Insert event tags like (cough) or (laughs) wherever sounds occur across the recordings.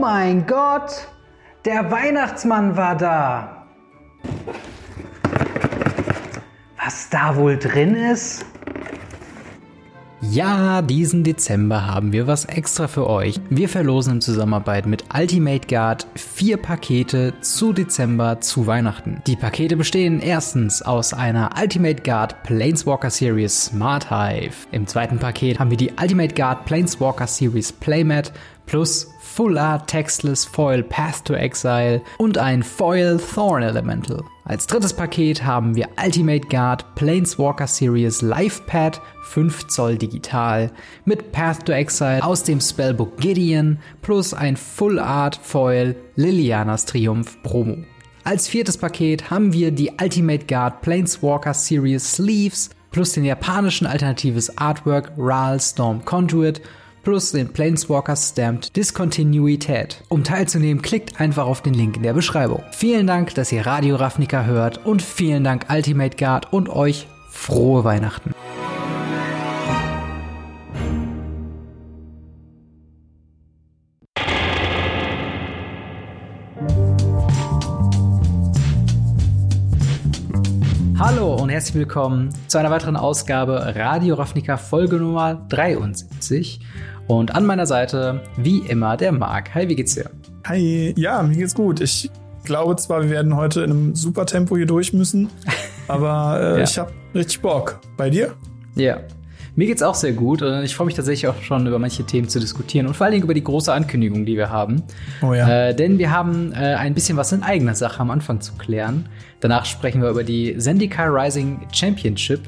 Mein Gott, der Weihnachtsmann war da. Was da wohl drin ist? Ja, diesen Dezember haben wir was extra für euch. Wir verlosen in Zusammenarbeit mit Ultimate Guard vier Pakete zu Dezember zu Weihnachten. Die Pakete bestehen erstens aus einer Ultimate Guard Planeswalker Series Smart Hive. Im zweiten Paket haben wir die Ultimate Guard Planeswalker Series Playmat plus Full Art Textless Foil Path to Exile und ein Foil Thorn Elemental. Als drittes Paket haben wir Ultimate Guard Planeswalker Series Life Pad 5 Zoll digital mit Path to Exile aus dem Spellbook Gideon plus ein Full Art Foil Lilianas Triumph Promo. Als viertes Paket haben wir die Ultimate Guard Planeswalker Series Sleeves plus den japanischen alternatives Artwork Ral Storm Conduit plus den Planeswalker Stamped Diskontinuität. Um teilzunehmen, klickt einfach auf den Link in der Beschreibung. Vielen Dank, dass ihr Radio Ravnica hört und vielen Dank Ultimate Guard und euch frohe Weihnachten. Hallo und herzlich willkommen zu einer weiteren Ausgabe Radio Ravnica Folge Nummer 73. Und an meiner Seite, wie immer, der Marc. Hi, wie geht's dir? Hi, ja, mir geht's gut. Ich glaube zwar, wir werden heute in einem super Tempo hier durch müssen, (laughs) aber äh, ja. ich habe richtig Bock. Bei dir? Ja. Mir geht's auch sehr gut und ich freue mich tatsächlich auch schon über manche Themen zu diskutieren und vor allen Dingen über die große Ankündigung, die wir haben. Oh ja. Äh, denn wir haben äh, ein bisschen was in eigener Sache am Anfang zu klären. Danach sprechen wir über die Zendikar Rising Championship,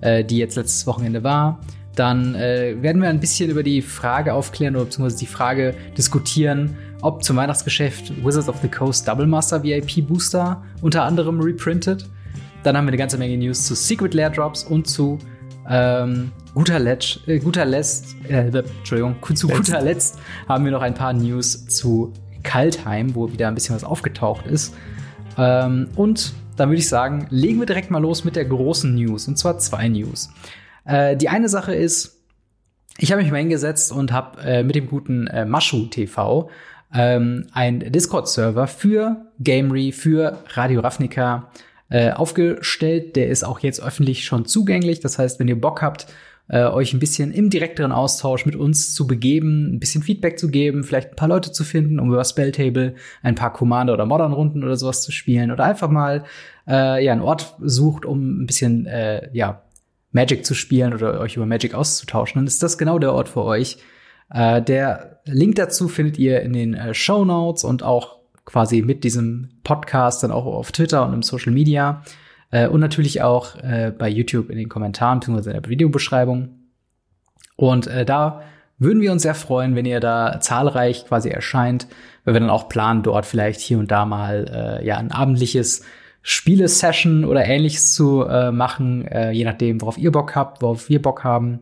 äh, die jetzt letztes Wochenende war. Dann äh, werden wir ein bisschen über die Frage aufklären oder beziehungsweise die Frage diskutieren, ob zum Weihnachtsgeschäft Wizards of the Coast Double Master VIP Booster unter anderem reprintet. Dann haben wir eine ganze Menge News zu Secret Lair Drops und zu ähm, guter, Letzt, äh, guter Letzt, äh, Entschuldigung, zu guter Letzt haben wir noch ein paar News zu Kaltheim, wo wieder ein bisschen was aufgetaucht ist. Ähm, und dann würde ich sagen, legen wir direkt mal los mit der großen News. Und zwar zwei News. Äh, die eine Sache ist, ich habe mich mal hingesetzt und habe äh, mit dem guten äh, Mashu TV ähm, ein Discord-Server für Gamery, für Radio Ravnica äh, aufgestellt. Der ist auch jetzt öffentlich schon zugänglich. Das heißt, wenn ihr Bock habt, äh, euch ein bisschen im direkteren Austausch mit uns zu begeben, ein bisschen Feedback zu geben, vielleicht ein paar Leute zu finden, um über Spelltable ein paar Commander- oder Modern-Runden oder sowas zu spielen oder einfach mal äh, ja einen Ort sucht, um ein bisschen äh, ja Magic zu spielen oder euch über Magic auszutauschen, dann ist das genau der Ort für euch. Äh, der Link dazu findet ihr in den äh, Show Notes und auch quasi mit diesem Podcast dann auch auf Twitter und im Social Media äh, und natürlich auch äh, bei YouTube in den Kommentaren bzw. in der Videobeschreibung. Und äh, da würden wir uns sehr freuen, wenn ihr da zahlreich quasi erscheint, weil wir dann auch planen, dort vielleicht hier und da mal äh, ja ein abendliches Spiele-Session oder ähnliches zu äh, machen, äh, je nachdem, worauf ihr Bock habt, worauf wir Bock haben.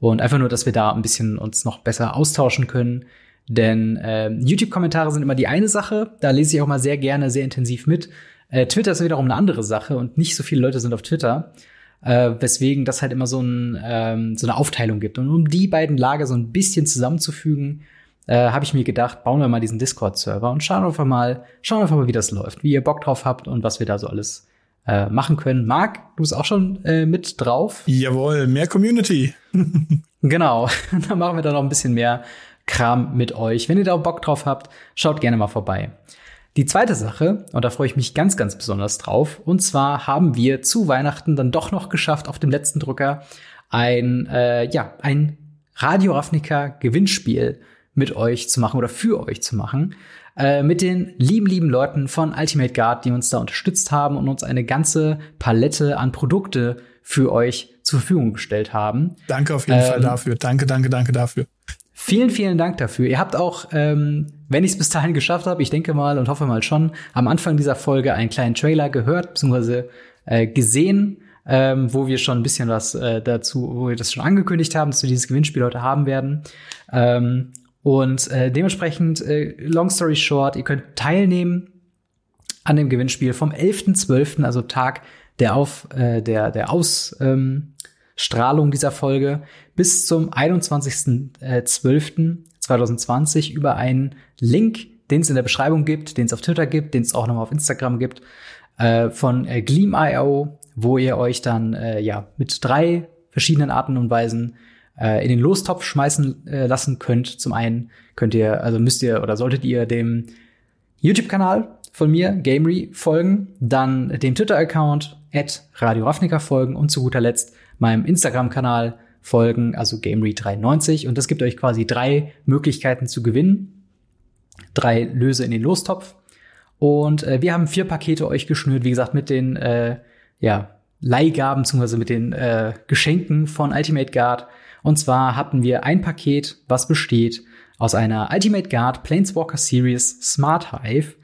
Und einfach nur, dass wir da ein bisschen uns noch besser austauschen können. Denn äh, YouTube-Kommentare sind immer die eine Sache, da lese ich auch mal sehr gerne, sehr intensiv mit. Äh, Twitter ist wiederum eine andere Sache und nicht so viele Leute sind auf Twitter. Äh, weswegen das halt immer so, ein, ähm, so eine Aufteilung gibt. Und um die beiden Lager so ein bisschen zusammenzufügen, äh, habe ich mir gedacht, bauen wir mal diesen Discord-Server und schauen einfach mal, schauen einfach mal, wie das läuft, wie ihr Bock drauf habt und was wir da so alles äh, machen können. Marc, du bist auch schon äh, mit drauf. Jawohl, mehr Community. (laughs) genau, (laughs) dann machen wir da noch ein bisschen mehr Kram mit euch. Wenn ihr da Bock drauf habt, schaut gerne mal vorbei. Die zweite Sache, und da freue ich mich ganz, ganz besonders drauf, und zwar haben wir zu Weihnachten dann doch noch geschafft, auf dem letzten Drücker ein, äh, ja, ein Radio Ravnica Gewinnspiel mit euch zu machen oder für euch zu machen. Äh, mit den lieben, lieben Leuten von Ultimate Guard, die uns da unterstützt haben und uns eine ganze Palette an Produkte für euch zur Verfügung gestellt haben. Danke auf jeden ähm, Fall dafür. Danke, danke, danke dafür. Vielen, vielen Dank dafür. Ihr habt auch, ähm, wenn ich es bis dahin geschafft habe, ich denke mal und hoffe mal schon, am Anfang dieser Folge einen kleinen Trailer gehört bzw. Äh, gesehen, ähm, wo wir schon ein bisschen was äh, dazu, wo wir das schon angekündigt haben, dass wir dieses Gewinnspiel heute haben werden. Ähm, und äh, dementsprechend, äh, long story short, ihr könnt teilnehmen an dem Gewinnspiel vom 11.12., also Tag der Auf, äh, der, der Ausstrahlung ähm, dieser Folge, bis zum 21.12. 2020 über einen Link, den es in der Beschreibung gibt, den es auf Twitter gibt, den es auch nochmal auf Instagram gibt, äh, von äh, Gleam.io, wo ihr euch dann äh, ja mit drei verschiedenen Arten und Weisen äh, in den Lostopf schmeißen äh, lassen könnt. Zum einen könnt ihr, also müsst ihr oder solltet ihr dem YouTube-Kanal von mir, Gamery, folgen, dann dem Twitter-Account at Radio Ravnica folgen und zu guter Letzt meinem Instagram-Kanal folgen, also Gamery93. Und das gibt euch quasi drei Möglichkeiten zu gewinnen. Drei Löse in den Lostopf. Und äh, wir haben vier Pakete euch geschnürt, wie gesagt, mit den äh, ja, Leihgaben bzw. mit den äh, Geschenken von Ultimate Guard. Und zwar hatten wir ein Paket, was besteht aus einer Ultimate Guard Planeswalker Series Smart Hive.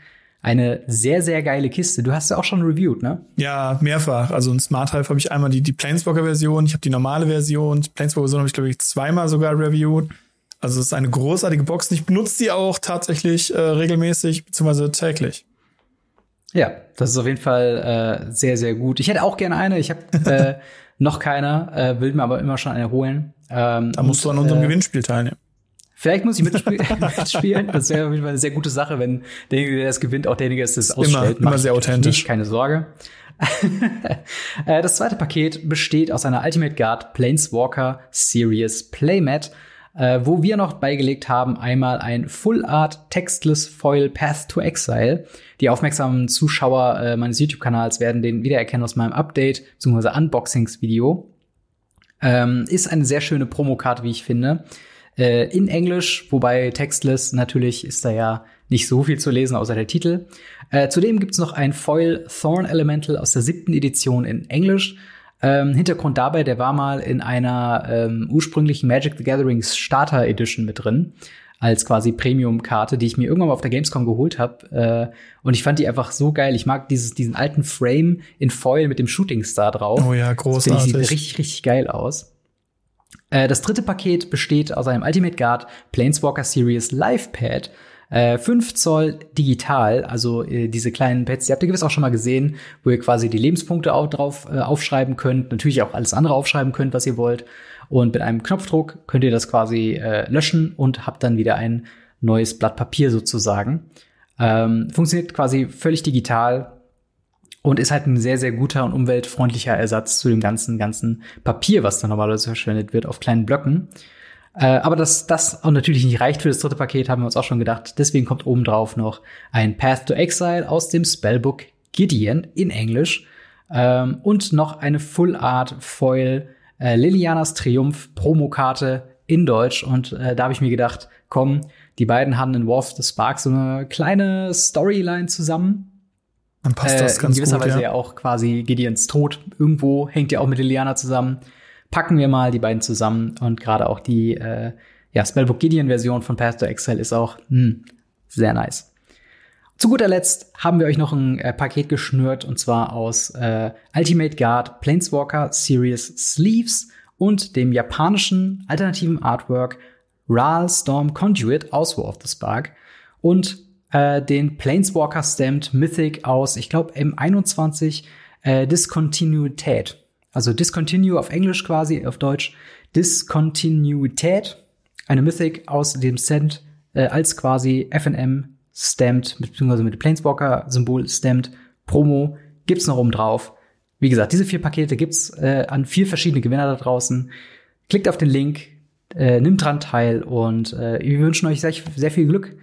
Eine sehr, sehr geile Kiste. Du hast ja auch schon reviewed, ne? Ja, mehrfach. Also in Smart Hive habe ich einmal die, die Planeswalker-Version, ich habe die normale Version. Die Planeswalker-Version habe ich, glaube ich, zweimal sogar reviewed. Also es ist eine großartige Box. Ich benutze die auch tatsächlich äh, regelmäßig, beziehungsweise täglich. Ja, das ist auf jeden Fall äh, sehr, sehr gut. Ich hätte auch gerne eine. Ich habe äh, (laughs) noch keine, äh, will mir aber immer schon eine holen. Ähm, da musst und, du an unserem äh, Gewinnspiel teilnehmen. Vielleicht muss ich (laughs) mitspielen. Das wäre auf jeden Fall eine sehr gute Sache, wenn derjenige, der das gewinnt, auch derjenige ist, das ausstellt. Immer, immer sehr authentisch. Nicht, keine Sorge. (laughs) Äh, das zweite Paket besteht aus einer Ultimate Guard Planeswalker Series Playmat äh, wo wir noch beigelegt haben einmal ein Full Art Textless Foil Path to Exile. Die aufmerksamen Zuschauer äh, meines YouTube-Kanals werden den wiedererkennen aus meinem Update bzw. Unboxings-Video. Ähm, ist eine sehr schöne Promokarte, wie ich finde. Äh, in Englisch, wobei Textless natürlich ist da ja nicht so viel zu lesen, außer der Titel. Äh, zudem gibt's noch ein Foil Thorn Elemental aus der siebten Edition in Englisch ähm, Hintergrund dabei, der war mal in einer ähm, ursprünglichen Magic the Gathering Starter Edition mit drin als quasi Premium-Karte, die ich mir irgendwann mal auf der Gamescom geholt habe. Äh, und ich fand die einfach so geil. Ich mag dieses, diesen alten Frame in Foil mit dem Shooting Star drauf. Oh ja, großartig. Das sieht richtig, richtig geil aus. Äh, das dritte Paket besteht aus einem Ultimate Guard Planeswalker Series Live Pad äh, 5 Zoll digital, also äh, diese kleinen Pads, die habt ihr gewiss auch schon mal gesehen, wo ihr quasi die Lebenspunkte auch drauf äh, aufschreiben könnt, natürlich auch alles andere aufschreiben könnt, was ihr wollt. Und mit einem Knopfdruck könnt ihr das quasi äh, löschen und habt dann wieder ein neues Blatt Papier sozusagen. Ähm, funktioniert quasi völlig digital und ist halt ein sehr, sehr guter und umweltfreundlicher Ersatz zu dem ganzen, ganzen Papier, was da normalerweise verschwendet wird auf kleinen Blöcken. Äh, aber dass das auch natürlich nicht reicht für das dritte Paket, haben wir uns auch schon gedacht. Deswegen kommt obendrauf noch ein Path to Exile aus dem Spellbook Gideon in Englisch ähm, und noch eine Full Art Foil äh, Lilianas Triumph Promokarte in Deutsch. Und äh, da habe ich mir gedacht, komm, die beiden haben in War of the Spark so eine kleine Storyline zusammen. Dann passt das äh, ganz In gewisser gut, Weise ja. ja auch quasi Gideons Tod irgendwo hängt ja auch mit Liliana zusammen packen wir mal die beiden zusammen und gerade auch die äh, ja, Spellbook Gideon-Version von Path to Exile ist auch mh, hm, sehr nice. Zu guter Letzt haben wir euch noch ein äh, Paket geschnürt und zwar aus äh, Ultimate Guard Planeswalker Series Sleeves und dem japanischen alternativen Artwork Ral Storm Conduit aus War of the Spark und äh, den Planeswalker Stamped Mythic aus, ich glaube, M21 äh, Diskontinuität. Also Discontinue auf Englisch quasi, auf Deutsch Diskontinuität. Eine Mythic aus dem Set äh, als quasi FNM stamped, beziehungsweise mit dem Planeswalker-Symbol stamped Promo gibt's noch oben drauf. Wie gesagt, diese vier Pakete gibt's äh, an vier verschiedene Gewinner da draußen. Klickt auf den Link, äh, nimmt dran teil und äh, wir wünschen euch sehr, sehr viel Glück.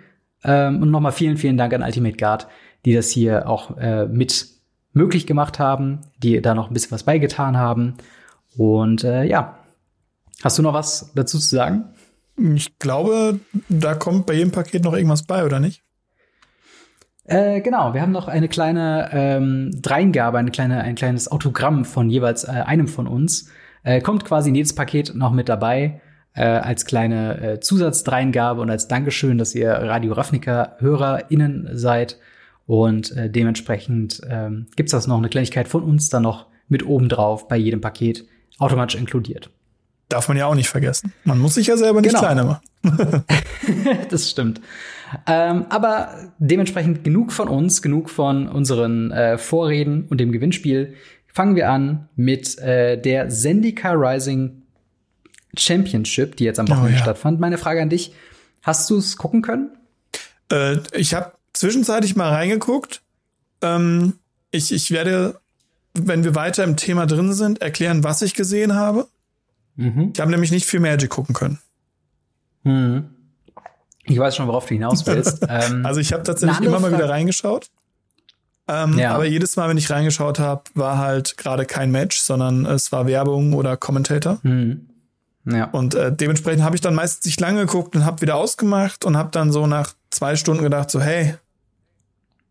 Ähm, und nochmal vielen, vielen Dank an Ultimate Guard, die das hier auch äh, mit möglich gemacht haben, die da noch ein bisschen was beigetan haben. Und äh, ja, hast du noch was dazu zu sagen? Ich glaube, da kommt bei jedem Paket noch irgendwas bei, oder nicht? Äh, genau, wir haben noch eine kleine ähm, Dreingabe, eine kleine, ein kleines Autogramm von jeweils äh, einem von uns. Äh, kommt quasi in jedes Paket noch mit dabei äh, als kleine äh, Zusatzdreingabe und als Dankeschön, dass ihr Radio Ravnica HörerInnen seid. Und äh, dementsprechend ähm, gibt es das noch eine Kleinigkeit von uns dann noch mit oben drauf bei jedem Paket automatisch inkludiert. Darf man ja auch nicht vergessen. Man muss sich ja selber nicht genau. kleiner machen. (laughs) (laughs) das stimmt. Ähm, aber dementsprechend genug von uns, genug von unseren äh, Vorreden und dem Gewinnspiel. Fangen wir an mit äh, der Zendika Rising Championship, die jetzt am Wochenende oh, ja. stattfand. Meine Frage an dich. Hast du es gucken können? Äh, ich habe zwischenzeitlich mal reingeguckt. Ähm, ich, ich werde, wenn wir weiter im Thema drin sind, erklären, was ich gesehen habe. Mhm. Ich habe nämlich nicht viel Magic gucken können. Mhm. Ich weiß schon, worauf du hinaus willst. (laughs) ähm, also ich habe tatsächlich immer mal wieder reingeschaut. Ähm, ja. Aber jedes Mal, wenn ich reingeschaut habe, war halt gerade kein Match, sondern es war Werbung oder Commentator. Mhm. Ja. Und äh, dementsprechend habe ich dann meistens nicht lange geguckt und habe wieder ausgemacht und habe dann so nach zwei Stunden gedacht, so hey,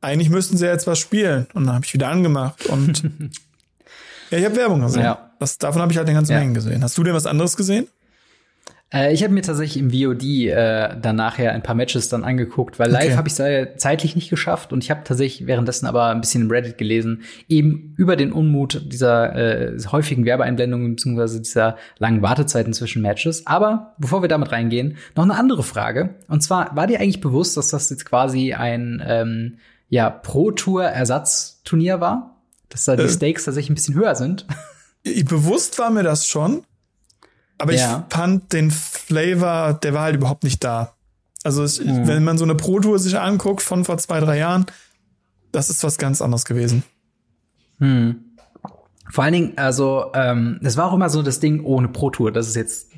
eigentlich müssten sie jetzt was spielen. Und dann habe ich wieder angemacht und (laughs) ja, ich habe Werbung gesehen. Ja. Das, davon habe ich halt den ganzen ja. Mengen gesehen. Hast du denn was anderes gesehen? Äh, ich habe mir tatsächlich im VOD äh, dann nachher ein paar Matches dann angeguckt, weil live okay. habe ich es zeitlich nicht geschafft und ich habe tatsächlich währenddessen aber ein bisschen im Reddit gelesen, eben über den Unmut dieser äh, häufigen Werbeeinblendungen bzw. dieser langen Wartezeiten zwischen Matches. Aber bevor wir damit reingehen, noch eine andere Frage. Und zwar, war dir eigentlich bewusst, dass das jetzt quasi ein ähm, ja, Pro-Tour-Ersatzturnier war? Dass da die äh, Stakes tatsächlich ein bisschen höher sind? Bewusst war mir das schon. Aber ja. ich fand den Flavor, der war halt überhaupt nicht da. Also es, mhm. wenn man so eine Pro-Tour sich anguckt von vor zwei, drei Jahren, das ist was ganz anderes gewesen. Hm. Vor allen Dingen, also ähm, es war auch immer so das Ding ohne Pro-Tour. Das ist jetzt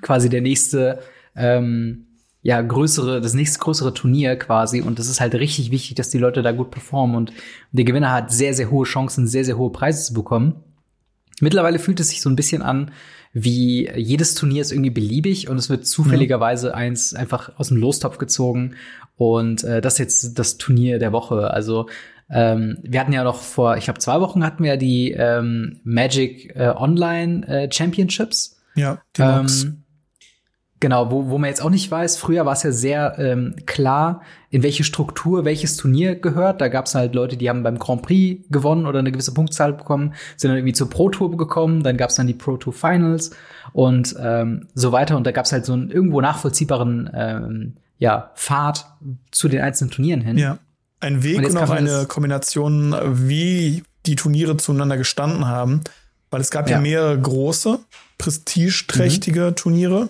quasi der nächste, ähm, ja, größere, das nächste größere Turnier quasi. Und das ist halt richtig wichtig, dass die Leute da gut performen. Und der Gewinner hat sehr, sehr hohe Chancen, sehr, sehr hohe Preise zu bekommen. Mittlerweile fühlt es sich so ein bisschen an, wie jedes Turnier ist irgendwie beliebig und es wird zufälligerweise eins einfach aus dem Lostopf gezogen und äh, das ist jetzt das Turnier der Woche. Also ähm, wir hatten ja noch vor, ich glaube zwei Wochen hatten wir ja die ähm, Magic äh, Online äh, Championships. Ja, die. Ähm, Genau, wo, wo man jetzt auch nicht weiß, früher war es ja sehr ähm, klar, in welche Struktur welches Turnier gehört. Da gab es halt Leute, die haben beim Grand Prix gewonnen oder eine gewisse Punktzahl bekommen, sind dann irgendwie zur Pro Tour gekommen, dann gab es dann die Pro Tour Finals und ähm, so weiter. Und da gab es halt so einen irgendwo nachvollziehbaren ähm, ja, Pfad zu den einzelnen Turnieren hin. Ja. Ein Weg und, und auch eine Kombination, wie die Turniere zueinander gestanden haben. Weil es gab ja, ja mehrere große, prestigeträchtige mhm. Turniere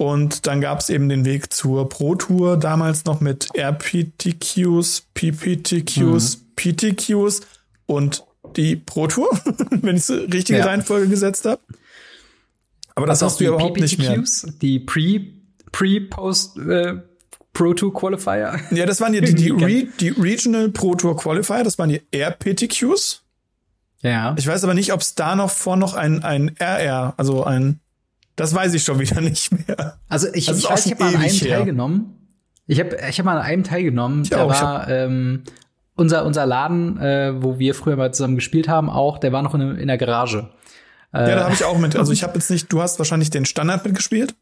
und dann gab es eben den Weg zur Pro Tour, damals noch mit RPTQs, PPTQs, mhm. PTQs und die Pro Tour, (laughs) wenn ich so richtige ja. Reihenfolge gesetzt habe. Aber das hast du ja überhaupt PPTQs, nicht mehr. Die Pre, Pre, Post, äh, Pro Tour Qualifier. (laughs) Ja, das waren die, die, die, Re, die Regional Pro Tour Qualifier, das waren die RPTQs. Ja. Ich weiß aber nicht, ob es da noch vor noch ein, ein RR, also ein das weiß ich schon wieder nicht mehr. Also ich, ich weiß, ich habe mal an einem her. teilgenommen. Ich habe ich hab mal an einem teilgenommen. Ich da auch, war ähm, unser, unser Laden, äh, wo wir früher mal zusammen gespielt haben, auch, der war noch in, in der Garage. Äh, ja, da habe ich auch mit. Also ich habe jetzt nicht, du hast wahrscheinlich den Standard mitgespielt.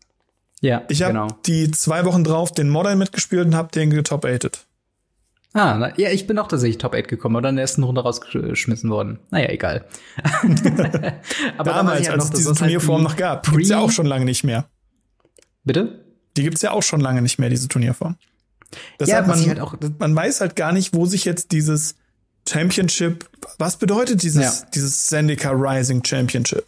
Ja, ich habe genau. die zwei Wochen drauf den Modern mitgespielt und habe den getop-ated. Ah, na, ja, ich bin auch tatsächlich Top 8 gekommen, aber dann in der ersten Runde rausgeschmissen worden. Naja, egal. (laughs) aber Damals, halt als es diese Turnierform halt noch gab, die gibt's ja auch schon lange nicht mehr. Bitte? Die gibt's ja auch schon lange nicht mehr, diese Turnierform. Deshalb ja, man, halt auch, man weiß halt gar nicht, wo sich jetzt dieses Championship, was bedeutet dieses, ja. dieses Zendika Rising Championship?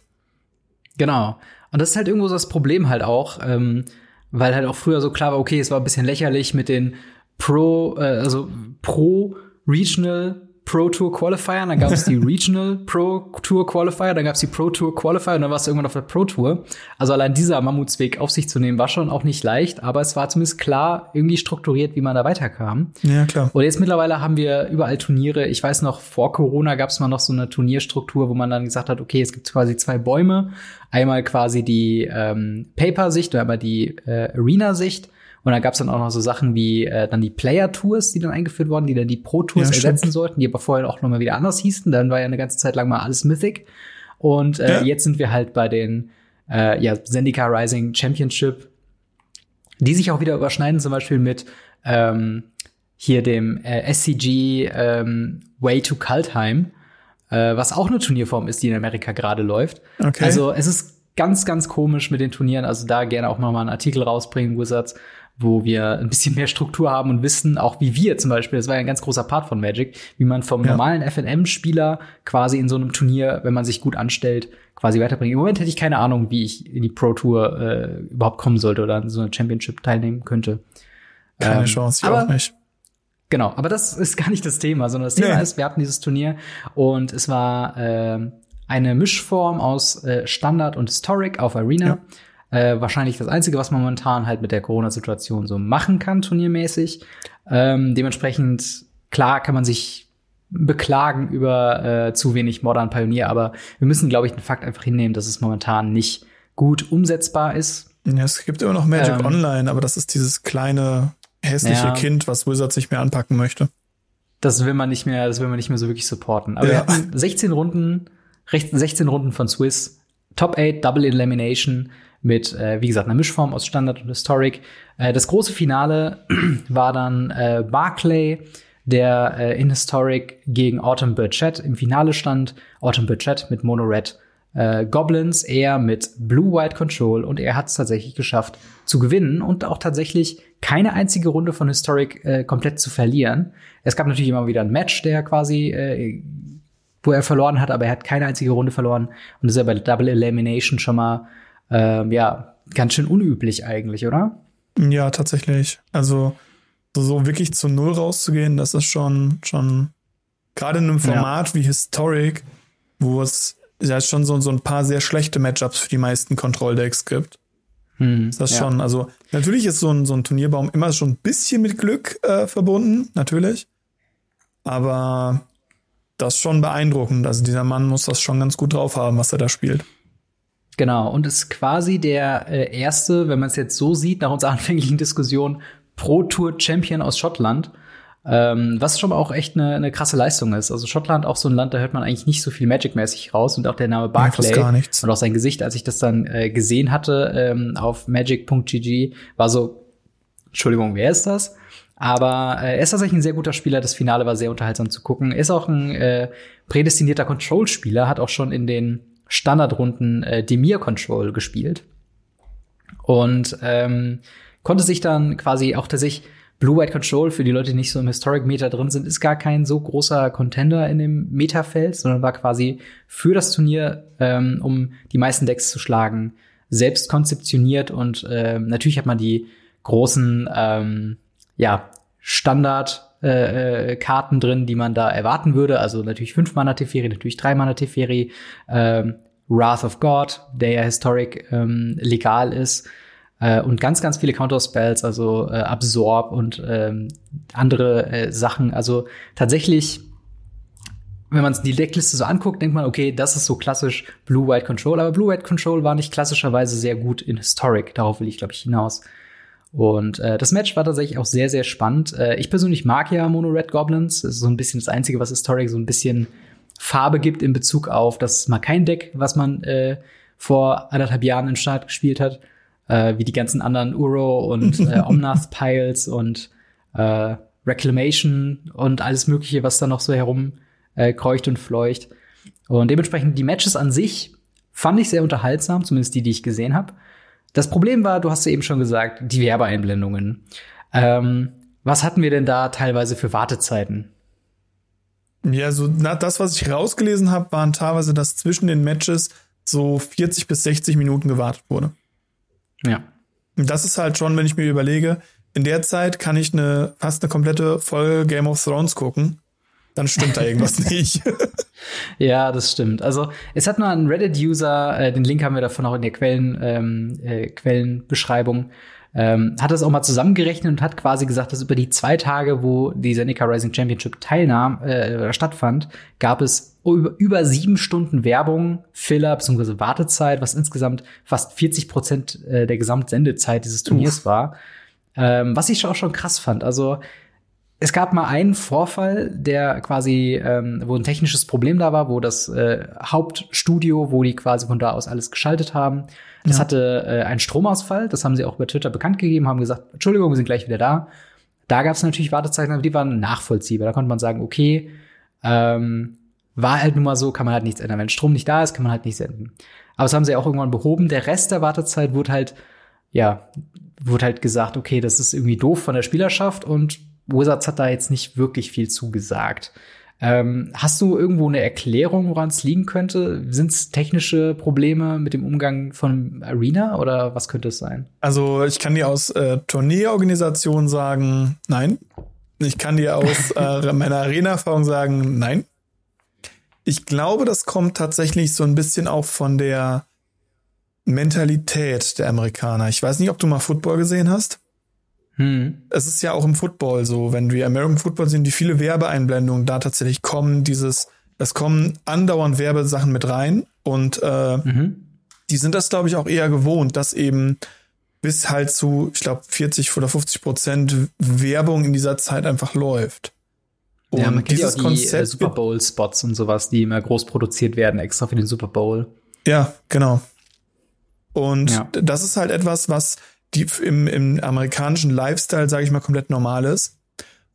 Genau. Und das ist halt irgendwo so das Problem halt auch, ähm, weil halt auch früher so klar war, okay, es war ein bisschen lächerlich mit den Pro, äh, also Pro Regional Pro Tour Qualifier, dann gab es die (laughs) Regional Pro Tour Qualifier, dann gab es die Pro Tour Qualifier und dann warst du irgendwann auf der Pro Tour. Also allein dieser Mammutsweg auf sich zu nehmen, war schon auch nicht leicht, aber es war zumindest klar irgendwie strukturiert, wie man da weiterkam. Ja, klar. Und jetzt mittlerweile haben wir überall Turniere. Ich weiß noch, vor Corona gab es mal noch so eine Turnierstruktur, wo man dann gesagt hat, okay, es gibt quasi zwei Bäume. Einmal quasi die ähm, Paper-Sicht oder einmal die äh, Arena-Sicht. Und dann gab es dann auch noch so Sachen wie äh, dann die Player-Tours, die dann eingeführt wurden, die dann die Pro-Tours ja, ersetzen stimmt. sollten, die aber vorher auch nochmal wieder anders hießen. Dann war ja eine ganze Zeit lang mal alles Mythic. Und äh, ja. jetzt sind wir halt bei den äh, ja, Zendika Rising Championship, die sich auch wieder überschneiden, zum Beispiel mit ähm, hier dem äh, SCG ähm, Way to Kaltheim, äh, was auch eine Turnierform ist, die in Amerika gerade läuft. Okay. Also es ist ganz, ganz komisch mit den Turnieren. Also da gerne auch mal einen Artikel rausbringen, Wizards, wo wir ein bisschen mehr Struktur haben und wissen, auch wie wir zum Beispiel, das war ja ein ganz großer Part von Magic, wie man vom ja. normalen FNM-Spieler quasi in so einem Turnier, wenn man sich gut anstellt, quasi weiterbringt. Im Moment hätte ich keine Ahnung, wie ich in die Pro Tour äh, überhaupt kommen sollte oder an so einer Championship teilnehmen könnte. Keine ähm, Chance, ich aber, auch nicht. Genau, aber das ist gar nicht das Thema, sondern das Thema nee. ist, wir hatten dieses Turnier und es war äh, eine Mischform aus äh, Standard und Historic auf Arena. Ja. Äh, wahrscheinlich das Einzige, was man momentan halt mit der Corona-Situation so machen kann, turniermäßig. Ähm, dementsprechend, klar kann man sich beklagen über äh, zu wenig Modern Pioneer, aber wir müssen, glaube ich, den Fakt einfach hinnehmen, dass es momentan nicht gut umsetzbar ist. Ja, es gibt immer noch Magic ähm, Online, aber das ist dieses kleine hässliche ja, Kind, was Wizards nicht mehr anpacken möchte. Das will man nicht mehr, das will man nicht mehr so wirklich supporten. Aber ja. wir hatten 16 Runden, 16 Runden von Swiss, Top 8, Double Elimination mit, äh, wie gesagt, einer Mischform aus Standard und Historic. Äh, das große Finale (clears throat) war dann äh, Barclay, der äh, in Historic gegen Autumn Burchett im Finale stand. Autumn Burchett mit Mono Red äh, Goblins, er mit Blue-White Control und er hat es tatsächlich geschafft zu gewinnen und auch tatsächlich keine einzige Runde von Historic äh, komplett zu verlieren. Es gab natürlich immer wieder ein Match, der quasi, äh, wo er verloren hat, aber er hat keine einzige Runde verloren und ist ja bei Double Elimination schon mal ähm, ja, ganz schön unüblich eigentlich, oder? Ja, tatsächlich. Also so wirklich zu Null rauszugehen, das ist schon, schon gerade in einem Format ja. wie Historic, wo es ja schon so, so ein paar sehr schlechte Matchups für die meisten Kontrolldecks gibt. Hm, ist das ja. schon, also natürlich ist so ein, so ein Turnierbaum immer schon ein bisschen mit Glück äh, verbunden, natürlich. Aber das ist schon beeindruckend. Also dieser Mann muss das schon ganz gut drauf haben, was er da spielt. Genau, und ist quasi der äh, erste, wenn man es jetzt so sieht, nach unserer (laughs) anfänglichen Diskussion, Pro Tour Champion aus Schottland. Ähm, was schon mal auch echt eine, eine krasse Leistung ist. Also Schottland auch so ein Land, da hört man eigentlich nicht so viel Magic-mäßig raus und auch der Name Barclay ja, und auch sein Gesicht, als ich das dann äh, gesehen hatte ähm, auf magic.gg, war so, Entschuldigung, wer ist das? Aber äh, er ist tatsächlich ein sehr guter Spieler. Das Finale war sehr unterhaltsam zu gucken. Ist auch ein äh, prädestinierter Control-Spieler, hat auch schon in den Standardrunden äh, Demir Control gespielt und ähm, konnte sich dann quasi auch tatsächlich Blue-White Control, für die Leute, die nicht so im Historic-Meter drin sind, ist gar kein so großer Contender in dem Metafeld, sondern war quasi für das Turnier, ähm, um die meisten Decks zu schlagen, selbst konzeptioniert und ähm, natürlich hat man die großen, ähm, ja, Standard äh, äh, drin, die man da erwarten würde. Also natürlich 5 Mana Teferi, natürlich 3 Mana Teferi, ähm, Wrath of God, der ja Historic ähm, legal ist. Äh, und ganz, ganz viele Counter-Spells, also äh, Absorb und ähm, andere äh, Sachen. Also tatsächlich, wenn man die Deckliste so anguckt, denkt man, okay, das ist so klassisch Blue-White Control. Aber Blue-White Control war nicht klassischerweise sehr gut in Historic. Darauf will ich, glaube ich, hinaus. Und äh, das Match war tatsächlich auch sehr, sehr spannend. Äh, ich persönlich mag ja Mono Red Goblins. Das ist so ein bisschen das Einzige, was Historic so ein bisschen Farbe gibt in Bezug auf das mal kein Deck, was man äh, vor anderthalb Jahren in Start gespielt hat äh, wie die ganzen anderen Uro und (laughs) äh, Omnath Piles und äh, Reclamation und alles Mögliche, was da noch so herum äh, kreucht und fleucht. Und dementsprechend die Matches an sich fand ich sehr unterhaltsam, zumindest die, die ich gesehen habe. Das Problem war, du hast ja eben schon gesagt, die Werbeeinblendungen. Ähm, was hatten wir denn da teilweise für Wartezeiten? Ja, so na, das, was ich rausgelesen habe, waren teilweise, dass zwischen den Matches so 40 bis 60 Minuten gewartet wurde. Ja. Und das ist halt schon, wenn ich mir überlege, in der Zeit kann ich eine fast eine komplette Folge Game of Thrones gucken. Dann stimmt da irgendwas (laughs) nicht. ja, das stimmt. Also es hat mal ein Reddit-User, äh, den Link haben wir davon auch in der Quellen, ähm, äh, Quellenbeschreibung, ähm, hat das auch mal zusammengerechnet und hat quasi gesagt, dass über die zwei Tage, wo die Seneca Rising Championship teilnahm, äh, stattfand, gab es über, über sieben Stunden Werbung, Filler bzw. Wartezeit, was insgesamt fast 40 Prozent äh, der Gesamtsendezeit dieses Turniers Uff. war. Ähm, was ich auch schon krass fand. Also es gab mal einen Vorfall, der quasi, ähm, wo ein technisches Problem da war, wo das äh, Hauptstudio, wo die quasi von da aus alles geschaltet haben, das ja. hatte äh, einen Stromausfall. Das haben sie auch über Twitter bekannt gegeben, haben gesagt, Entschuldigung, wir sind gleich wieder da. Da gab es natürlich Wartezeiten, aber die waren nachvollziehbar. Da konnte man sagen, okay, ähm, war halt nun mal so, kann man halt nichts ändern. Wenn Strom nicht da ist, kann man halt nichts ändern. Aber das haben sie auch irgendwann behoben. Der Rest der Wartezeit wurde halt ja, wurde halt gesagt, okay, das ist irgendwie doof von der Spielerschaft und Wizards hat da jetzt nicht wirklich viel zugesagt. Ähm, hast du irgendwo eine Erklärung, woran es liegen könnte? Sind es technische Probleme mit dem Umgang von Arena oder was könnte es sein? Also ich kann dir aus äh, Turnierorganisation sagen, nein. Ich kann dir aus (laughs) äh, meiner Arena-Erfahrung sagen, nein. Ich glaube, das kommt tatsächlich so ein bisschen auch von der Mentalität der Amerikaner. Ich weiß nicht, ob du mal Football gesehen hast. Hm. Es ist ja auch im Football so, wenn wir American Football sehen, die viele Werbeeinblendungen da tatsächlich kommen, dieses, es kommen andauernd Werbesachen mit rein und äh, mhm. die sind das, glaube ich, auch eher gewohnt, dass eben bis halt zu, ich glaube, 40 oder 50 Prozent Werbung in dieser Zeit einfach läuft. Und ja, man kennt dieses ja auch die äh, Konzept Super Bowl-Spots und sowas, die immer groß produziert werden, extra für den Super Bowl. Ja, genau. Und ja. das ist halt etwas, was die im, im amerikanischen Lifestyle, sage ich mal, komplett normal ist.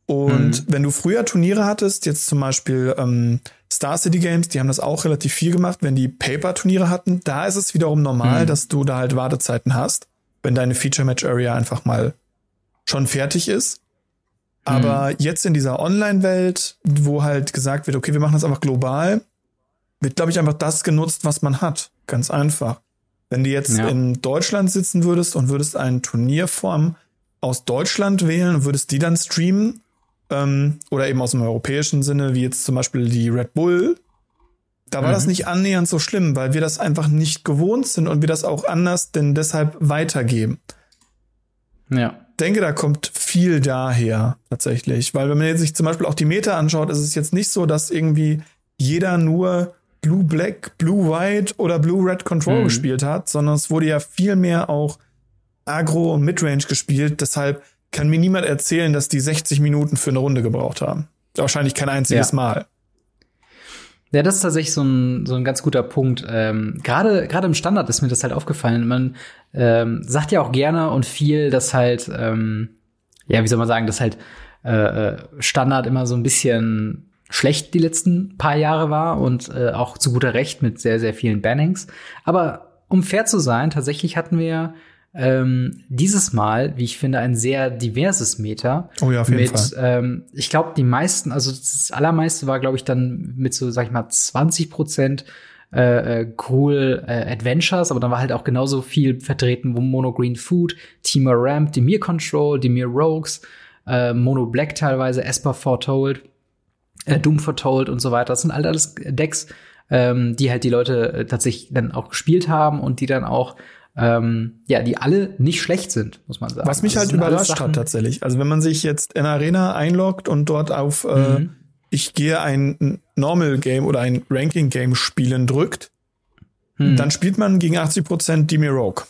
Und mhm. wenn du früher Turniere hattest, jetzt zum Beispiel ähm, Star City Games, die haben das auch relativ viel gemacht, wenn die Paper-Turniere hatten, da ist es wiederum normal, mhm. dass du da halt Wartezeiten hast, wenn deine Feature-Match-Area einfach mal schon fertig ist. Aber mhm. jetzt in dieser Online-Welt, wo halt gesagt wird, okay, wir machen das einfach global, wird, glaube ich, einfach das genutzt, was man hat. Ganz einfach. Wenn du jetzt ja. in Deutschland sitzen würdest und würdest eine Turnierform aus Deutschland wählen und würdest die dann streamen, ähm, oder eben aus dem europäischen Sinne, wie jetzt zum Beispiel die Red Bull, da war mhm. das nicht annähernd so schlimm, weil wir das einfach nicht gewohnt sind und wir das auch anders denn deshalb weitergeben. Ja. Ich denke, da kommt viel daher tatsächlich, weil wenn man jetzt sich zum Beispiel auch die Meta anschaut, ist es jetzt nicht so, dass irgendwie jeder nur Blue Black, Blue White oder Blue Red Control mhm. gespielt hat, sondern es wurde ja viel mehr auch Agro und Midrange gespielt. Deshalb kann mir niemand erzählen, dass die 60 Minuten für eine Runde gebraucht haben. Wahrscheinlich kein einziges ja. Mal. Ja, das ist tatsächlich so ein, so ein ganz guter Punkt. Ähm, Gerade gerade im Standard ist mir das halt aufgefallen. Man ähm, sagt ja auch gerne und viel, dass halt, ähm, ja, wie soll man sagen, dass halt äh, äh Standard immer so ein bisschen schlecht die letzten paar Jahre war und äh, auch zu guter Recht mit sehr, sehr vielen Bannings. Aber um fair zu sein, tatsächlich hatten wir ähm, dieses Mal, wie ich finde, ein sehr diverses Meta. Oh ja, auf jeden mit, Fall. Ähm, ich glaube, die meisten, also das allermeiste war, glaube ich, dann mit so, sag ich mal, 20 Prozent äh, äh, cool äh, Adventures, aber dann war halt auch genauso viel vertreten, wo Mono Green Food, Teamer Ramp, Demir Control, Demir Rogues, äh, Mono Black teilweise, Esper Foretold äh, Doom Foretold und so weiter. Das sind halt alles Decks, ähm, die halt die Leute äh, tatsächlich dann auch gespielt haben und die dann auch ähm, ja, die alle nicht schlecht sind, muss man sagen. Was mich also halt überrascht hat tatsächlich. Also wenn man sich jetzt in Arena einloggt und dort auf äh, mhm. ich gehe ein Normal Game oder ein Ranking Game spielen drückt, mhm. dann spielt man gegen 80 Prozent Demi Rogue.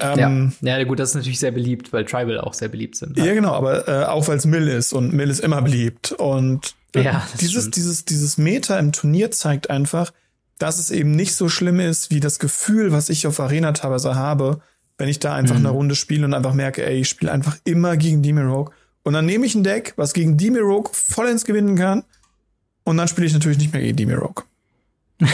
Ähm, ja. ja, gut, das ist natürlich sehr beliebt, weil Tribal auch sehr beliebt sind. Ja, halt. genau, aber äh, auch weil es Mill ist und Mill ist immer beliebt. Und äh, ja, dieses, stimmt. dieses, dieses Meta im Turnier zeigt einfach, dass es eben nicht so schlimm ist, wie das Gefühl, was ich auf Arena teilweise habe, wenn ich da einfach mhm. eine Runde spiele und einfach merke, ey, ich spiele einfach immer gegen Rogue. Und dann nehme ich ein Deck, was gegen Rogue vollends gewinnen kann. Und dann spiele ich natürlich nicht mehr gegen Rogue. (laughs)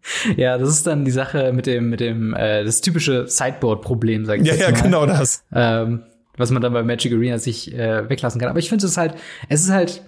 (laughs) ja, das ist dann die Sache mit dem, mit dem, äh, das typische Sideboard-Problem, sag ich ja, jetzt Ja, ja, genau das. Ähm, was man dann bei Magic Arena sich äh, weglassen kann. Aber ich finde es halt, es ist halt,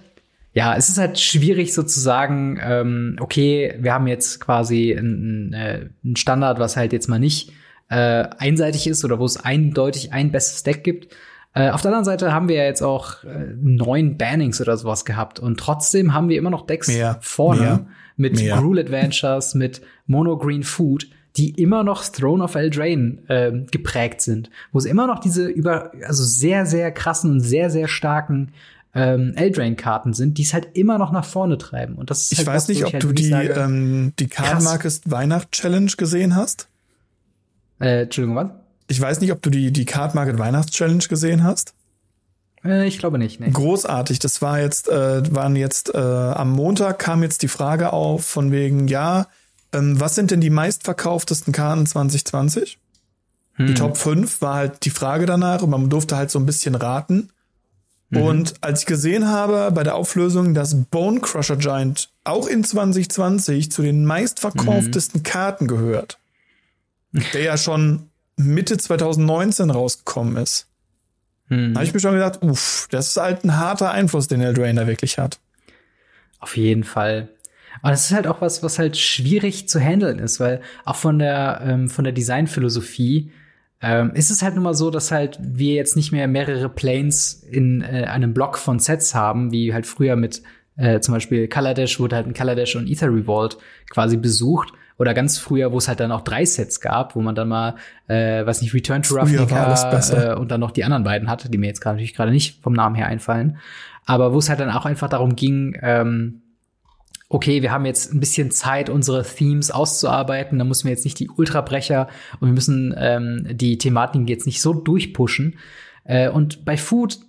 ja, es ist halt schwierig sozusagen, ähm, okay, wir haben jetzt quasi einen, äh, einen Standard, was halt jetzt mal nicht äh, einseitig ist oder wo es eindeutig ein bestes Deck gibt. Äh, auf der anderen Seite haben wir ja jetzt auch äh, neun Bannings oder sowas gehabt und trotzdem haben wir immer noch Decks mehr, vorne mehr, mit mehr. Gruel Adventures, mit Mono Green Food, die immer noch Throne of Eldraine äh, geprägt sind, wo es immer noch diese über also sehr sehr krassen und sehr sehr starken ähm, Eldraine-Karten sind, die es halt immer noch nach vorne treiben. Und das ist ich halt weiß nicht, ob halt du die, sage, ähm, die Card Markest Weihnacht Challenge gesehen hast. Äh, Entschuldigung, was? Ich weiß nicht, ob du die, die Card Market Weihnachts Challenge gesehen hast. Äh, ich glaube nicht. Nee. Großartig. Das war jetzt, äh, waren jetzt äh, am Montag kam jetzt die Frage auf von wegen, ja, ähm, was sind denn die meistverkauftesten Karten 2020? Hm. Die Top 5 war halt die Frage danach und man durfte halt so ein bisschen raten. Mhm. Und als ich gesehen habe bei der Auflösung, dass Bone Crusher Giant auch in 2020 zu den meistverkauftesten mhm. Karten gehört, der ja schon Mitte 2019 rausgekommen ist. Hm. Da habe ich mir schon gedacht, uff, das ist halt ein harter Einfluss, den Eldraine da wirklich hat. Auf jeden Fall. Aber das ist halt auch was, was halt schwierig zu handeln ist, weil auch von der, ähm, von der Designphilosophie ähm, ist es halt nun mal so, dass halt wir jetzt nicht mehr mehrere Planes in äh, einem Block von Sets haben, wie halt früher mit äh, zum Beispiel Kaladesh wurde halt ein Kaladesh und Ether Revolt quasi besucht. Oder ganz früher, wo es halt dann auch drei Sets gab, wo man dann mal, äh, weiß nicht, Return to Ravnica äh, und dann noch die anderen beiden hatte, die mir jetzt gerade natürlich gerade nicht vom Namen her einfallen. Aber wo es halt dann auch einfach darum ging, ähm, okay, wir haben jetzt ein bisschen Zeit, unsere Themes auszuarbeiten, da müssen wir jetzt nicht die Ultrabrecher und wir müssen ähm, die Thematiken jetzt nicht so durchpushen. Äh, und bei Food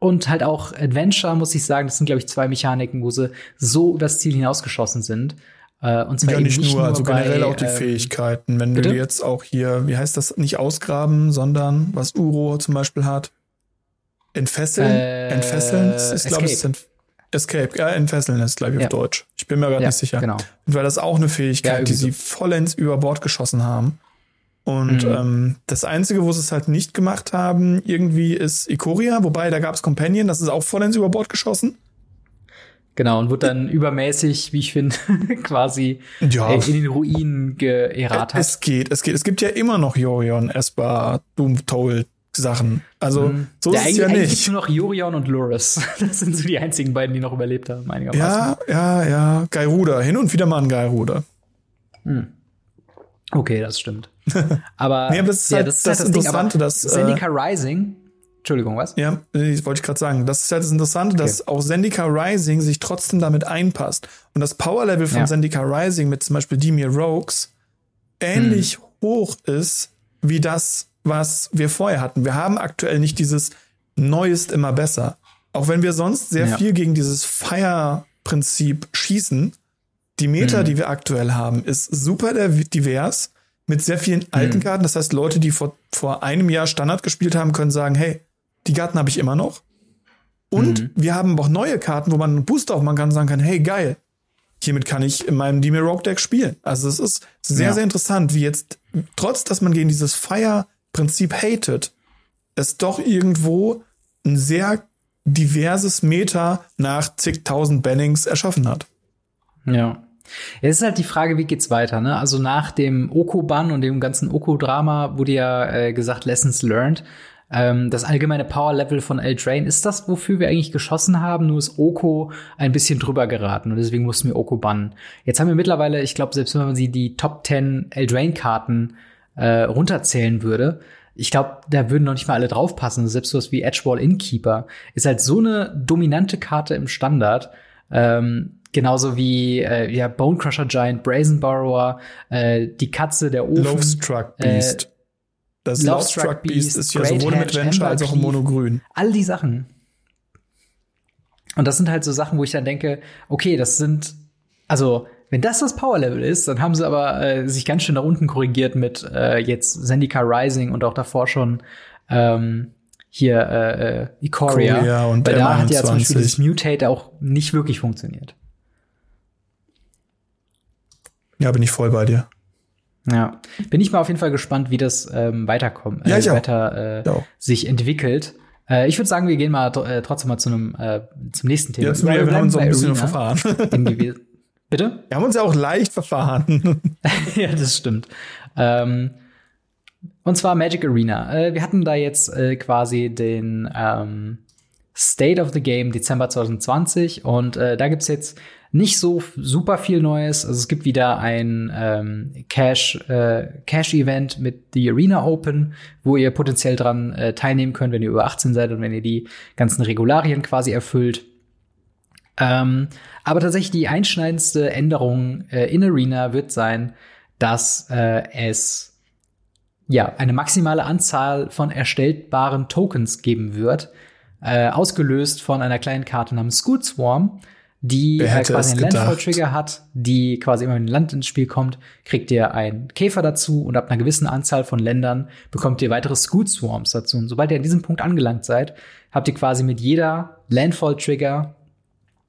und halt auch Adventure, muss ich sagen, das sind, glaube ich, zwei Mechaniken, wo sie so übers Ziel hinausgeschossen sind. Äh, und zwar ja, nicht, nicht nur, nur, also bei, generell auch die ähm, Fähigkeiten. Wenn bitte? du jetzt auch hier, wie heißt das, nicht ausgraben, sondern was Uro zum Beispiel hat. Entfesseln? Äh, Entfesseln ist, glaube ich, Escape, ja, entfesseln ist, glaube ich, ja. auf Deutsch. Ich bin mir gerade ja, nicht sicher. Genau. Und weil das auch eine Fähigkeit, ja, die sie vollends über Bord geschossen haben. Und mhm. ähm, das Einzige, wo sie es halt nicht gemacht haben, irgendwie ist Ikoria, wobei da gab es Companion, das ist auch vollends über Bord geschossen. Genau, und wird dann übermäßig, wie ich finde, (laughs) quasi ja. in den Ruinen geeratet. Es geht, es geht. Es gibt ja immer noch Jorion, Esper, Doom Toll, Sachen. Also mhm. so ja, ist es ja nicht. Eigentlich nur noch Jorion und Loris. (laughs) Das sind so die einzigen beiden, die noch überlebt haben, einigermaßen. Ja, ja, ja. Geiruda. Hin und wieder mal ein Geiruda. Hm. Okay, das stimmt. (laughs) Aber, nee, aber das ist ja, halt das, ist das, halt das Interessante, dass Zendika äh, Rising Entschuldigung, was? Ja, das wollte ich gerade sagen. Das ist halt das Interessante, okay. dass auch Zendika Rising sich trotzdem damit einpasst. Und das Power-Level von ja. Zendika Rising mit zum Beispiel Dimir Rogues ähnlich hm. hoch ist wie das was wir vorher hatten. Wir haben aktuell nicht dieses Neuest immer besser. Auch wenn wir sonst sehr ja. viel gegen dieses Fire-Prinzip schießen, die Meta, mhm. die wir aktuell haben, ist super divers mit sehr vielen alten mhm. Karten. Das heißt, Leute, die vor, vor einem Jahr Standard gespielt haben, können sagen, hey, die Karten habe ich immer noch. Und mhm. wir haben auch neue Karten, wo man einen Booster aufmachen kann und sagen kann, hey, geil, hiermit kann ich in meinem Demir Rogue Deck spielen. Also es ist sehr, ja. sehr interessant, wie jetzt, trotz dass man gegen dieses Fire Prinzip hatet, es doch irgendwo ein sehr diverses Meta nach zigtausend Bannings erschaffen hat. Ja. Es ist halt die Frage, wie geht's weiter, ne? Also nach dem Oko-Bann und dem ganzen Oko-Drama wurde ja äh, gesagt, Lessons learned. Ähm, das allgemeine Power-Level von Eldraine ist das, wofür wir eigentlich geschossen haben, nur ist Oko ein bisschen drüber geraten und deswegen mussten wir Oko bannen. Jetzt haben wir mittlerweile, ich glaube, selbst wenn man sie die Top 10 Eldraine-Karten äh, runterzählen würde, ich glaube, da würden noch nicht mal alle draufpassen. Selbst sowas wie Edgewall Innkeeper ist halt so eine dominante Karte im Standard. Ähm, genauso wie äh, ja, Bone Crusher Giant, Brazen Borrower, äh, die Katze, der Ofen. Lovestruck äh, Beast. Äh, das Lovestruck Beast, Beast ist ja sowohl mit Venture als auch im Monogrün. All die Sachen. Und das sind halt so Sachen, wo ich dann denke, okay, das sind, also wenn das das Power Level ist, dann haben sie aber äh, sich ganz schön nach unten korrigiert mit äh, jetzt Zendika Rising und auch davor schon ähm, hier äh, äh, Ikoria. Ikoria und Weil da hat ja zum Beispiel dieses Mutate auch nicht wirklich funktioniert. Ja, bin ich voll bei dir. Ja, bin ich mal auf jeden Fall gespannt, wie das ähm, weiterkommt, äh, ja, weiter äh, sich entwickelt. Äh, ich würde sagen, wir gehen mal äh, trotzdem mal zu einem äh, zum nächsten Thema. Jetzt, wir, wir haben uns ein bisschen verfahren. (laughs) Bitte? Wir haben uns ja auch leicht verfahren. (laughs) ja, das stimmt. Ähm, und zwar Magic Arena. Äh, wir hatten da jetzt äh, quasi den ähm, State of the Game Dezember 2020 und äh, da gibt's jetzt nicht so super viel Neues. Also es gibt wieder ein ähm, Cash äh, Cash Event mit The Arena Open, wo ihr potenziell dran äh, teilnehmen könnt, wenn ihr über 18 seid und wenn ihr die ganzen Regularien quasi erfüllt. Ähm, aber tatsächlich die einschneidendste Änderung äh, in Arena wird sein, dass äh, es ja eine maximale Anzahl von erstellbaren Tokens geben wird, äh, ausgelöst von einer kleinen Karte namens Scoot Swarm, die äh, quasi einen Landfall-Trigger hat, die quasi immer, wenn ein Land ins Spiel kommt, kriegt ihr einen Käfer dazu und ab einer gewissen Anzahl von Ländern bekommt ihr weitere Scoot Swarms dazu. Und sobald ihr an diesem Punkt angelangt seid, habt ihr quasi mit jeder Landfall-Trigger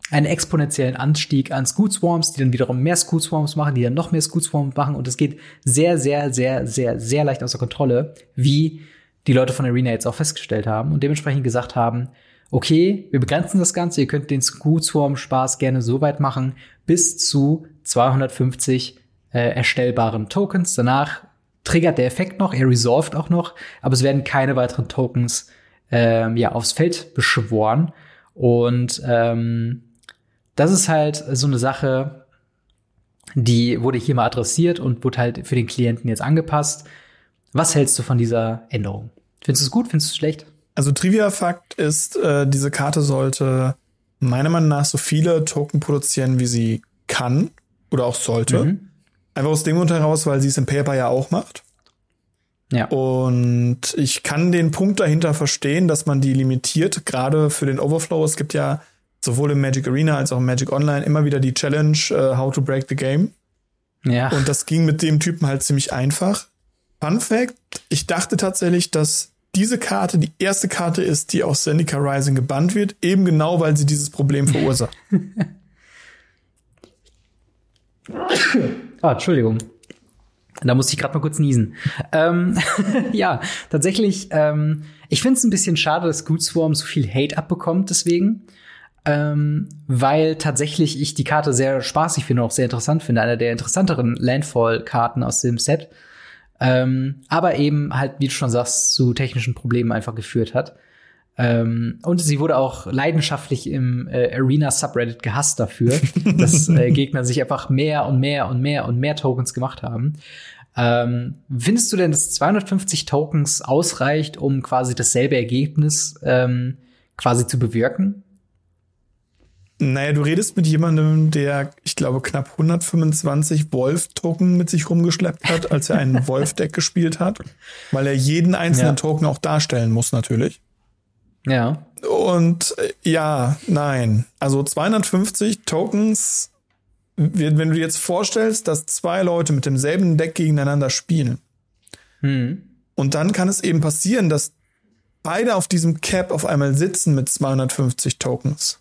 einen exponentiellen Anstieg an Scoot Swarms, die dann wiederum mehr Scoot Swarms machen, die dann noch mehr Scoot Swarms machen und es geht sehr, sehr, sehr, sehr, sehr leicht außer Kontrolle, wie die Leute von Arena jetzt auch festgestellt haben und dementsprechend gesagt haben, okay, wir begrenzen das Ganze, ihr könnt den Scoot Swarm Spaß gerne so weit machen, bis zu 250 äh, erstellbaren Tokens. Danach triggert der Effekt noch, er resolved auch noch, aber es werden keine weiteren Tokens ähm, ja aufs Feld beschworen. Und ähm, das ist halt so eine Sache, die wurde hier mal adressiert und wurde halt für den Klienten jetzt angepasst. Was hältst du von dieser Änderung? Findest du es gut? Findest du es schlecht? Also Trivia-Fakt ist, äh, diese Karte sollte meiner Meinung nach so viele Token produzieren, wie sie kann oder auch sollte. Mhm. Einfach aus dem Grund heraus, weil sie es im Paper ja auch macht. Ja. Und ich kann den Punkt dahinter verstehen, dass man die limitiert, gerade für den Overflow. Es gibt ja sowohl im Magic Arena als auch im Magic Online immer wieder die Challenge uh, How to Break the Game. Ja. Und das ging mit dem Typen halt ziemlich einfach. Fun Fact, ich dachte tatsächlich, dass diese Karte die erste Karte ist, die aus Zendika Rising gebannt wird, eben genau, weil sie dieses Problem verursacht. (laughs) ah, Entschuldigung. Da musste ich gerade mal kurz niesen. Ähm, (laughs) ja, tatsächlich, ähm, ich finde es ein bisschen schade, dass Good Swarm so viel Hate abbekommt, deswegen. Ähm, weil tatsächlich ich die Karte sehr spaßig finde, auch sehr interessant finde. Einer der interessanteren Landfall-Karten aus dem Set. Ähm, aber eben halt, wie du schon sagst, zu technischen Problemen einfach geführt hat. Ähm, und sie wurde auch leidenschaftlich im äh, Arena Subreddit gehasst dafür, (laughs) dass äh, Gegner sich einfach mehr und mehr und mehr und mehr Tokens gemacht haben. Ähm, findest du denn, dass 250 Tokens ausreicht, um quasi dasselbe Ergebnis ähm, quasi zu bewirken? Naja, du redest mit jemandem, der, ich glaube, knapp 125 Wolf-Token mit sich rumgeschleppt hat, als er einen (laughs) Wolf-Deck gespielt hat, weil er jeden einzelnen ja. Token auch darstellen muss, natürlich. Ja. Und äh, ja, nein. Also 250 Tokens, wenn du dir jetzt vorstellst, dass zwei Leute mit demselben Deck gegeneinander spielen. Hm. Und dann kann es eben passieren, dass beide auf diesem Cap auf einmal sitzen mit 250 Tokens.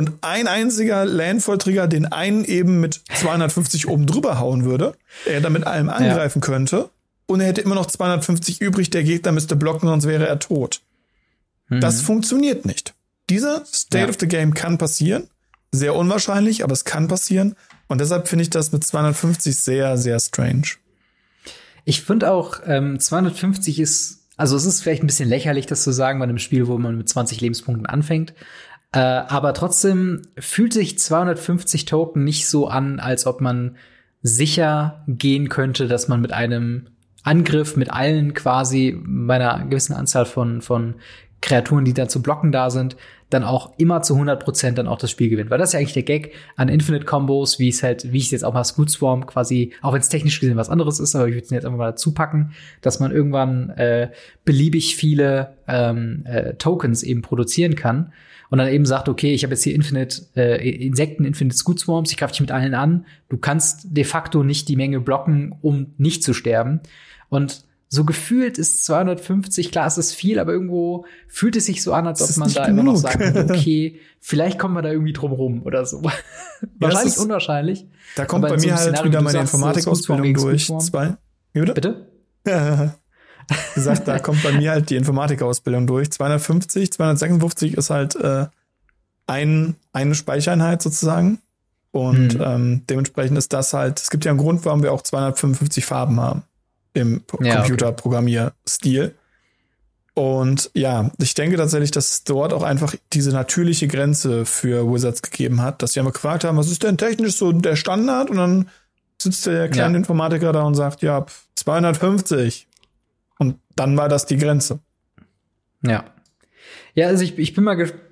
Und ein einziger Landfall-Trigger den einen eben mit 250 oben drüber hauen würde, er damit allem angreifen ja. könnte. Und er hätte immer noch 250 übrig, der Gegner müsste blocken, sonst wäre er tot. Mhm. Das funktioniert nicht. Dieser State ja. of the Game kann passieren. Sehr unwahrscheinlich, aber es kann passieren. Und deshalb finde ich das mit 250 sehr, sehr strange. Ich finde auch, ähm, 250 ist, also es ist vielleicht ein bisschen lächerlich, das zu sagen bei einem Spiel, wo man mit 20 Lebenspunkten anfängt. Äh, aber trotzdem fühlt sich 250 Token nicht so an, als ob man sicher gehen könnte, dass man mit einem Angriff mit allen quasi bei einer gewissen Anzahl von, von Kreaturen, die dann zu blocken da sind, dann auch immer zu 100% dann auch das Spiel gewinnt. Weil das ist ja eigentlich der Gag an Infinite Combos, wie es halt, wie ich es jetzt auch mal Scoot Swarm quasi, auch wenn es technisch gesehen was anderes ist, aber ich würde es jetzt einfach mal dazu packen, dass man irgendwann äh, beliebig viele ähm, äh, Tokens eben produzieren kann und dann eben sagt, okay, ich habe jetzt hier Infinite äh, Insekten, Infinite Scoot Swarms, ich greife dich mit allen an. Du kannst de facto nicht die Menge blocken, um nicht zu sterben. Und so gefühlt ist 250, klar, es ist viel, aber irgendwo fühlt es sich so an, als ob man da genug. immer noch sagt, (laughs) okay, vielleicht kommen wir da irgendwie drum rum oder so. (laughs) Ja, Wahrscheinlich ist, unwahrscheinlich. Da kommt bei so mir halt Szenario, wieder meine Informatikausbildung durch. Zwei. Wie bitte? Bitte? (laughs) gesagt, da kommt bei mir halt die Informatikausbildung durch. 250, 256 ist halt äh, ein, eine Speichereinheit sozusagen. Und hm. ähm, dementsprechend ist das halt, es gibt ja einen Grund, warum wir auch 255 Farben haben im ja, Computerprogrammierstil. Und ja, ich denke tatsächlich, dass es dort auch einfach diese natürliche Grenze für Wizards gegeben hat, dass sie einfach gefragt haben, was ist denn technisch so der Standard? Und dann sitzt der kleine ja. Informatiker da und sagt, ja, 250. Und dann war das die Grenze. Ja. Ja, also ich, ich bin mal gespannt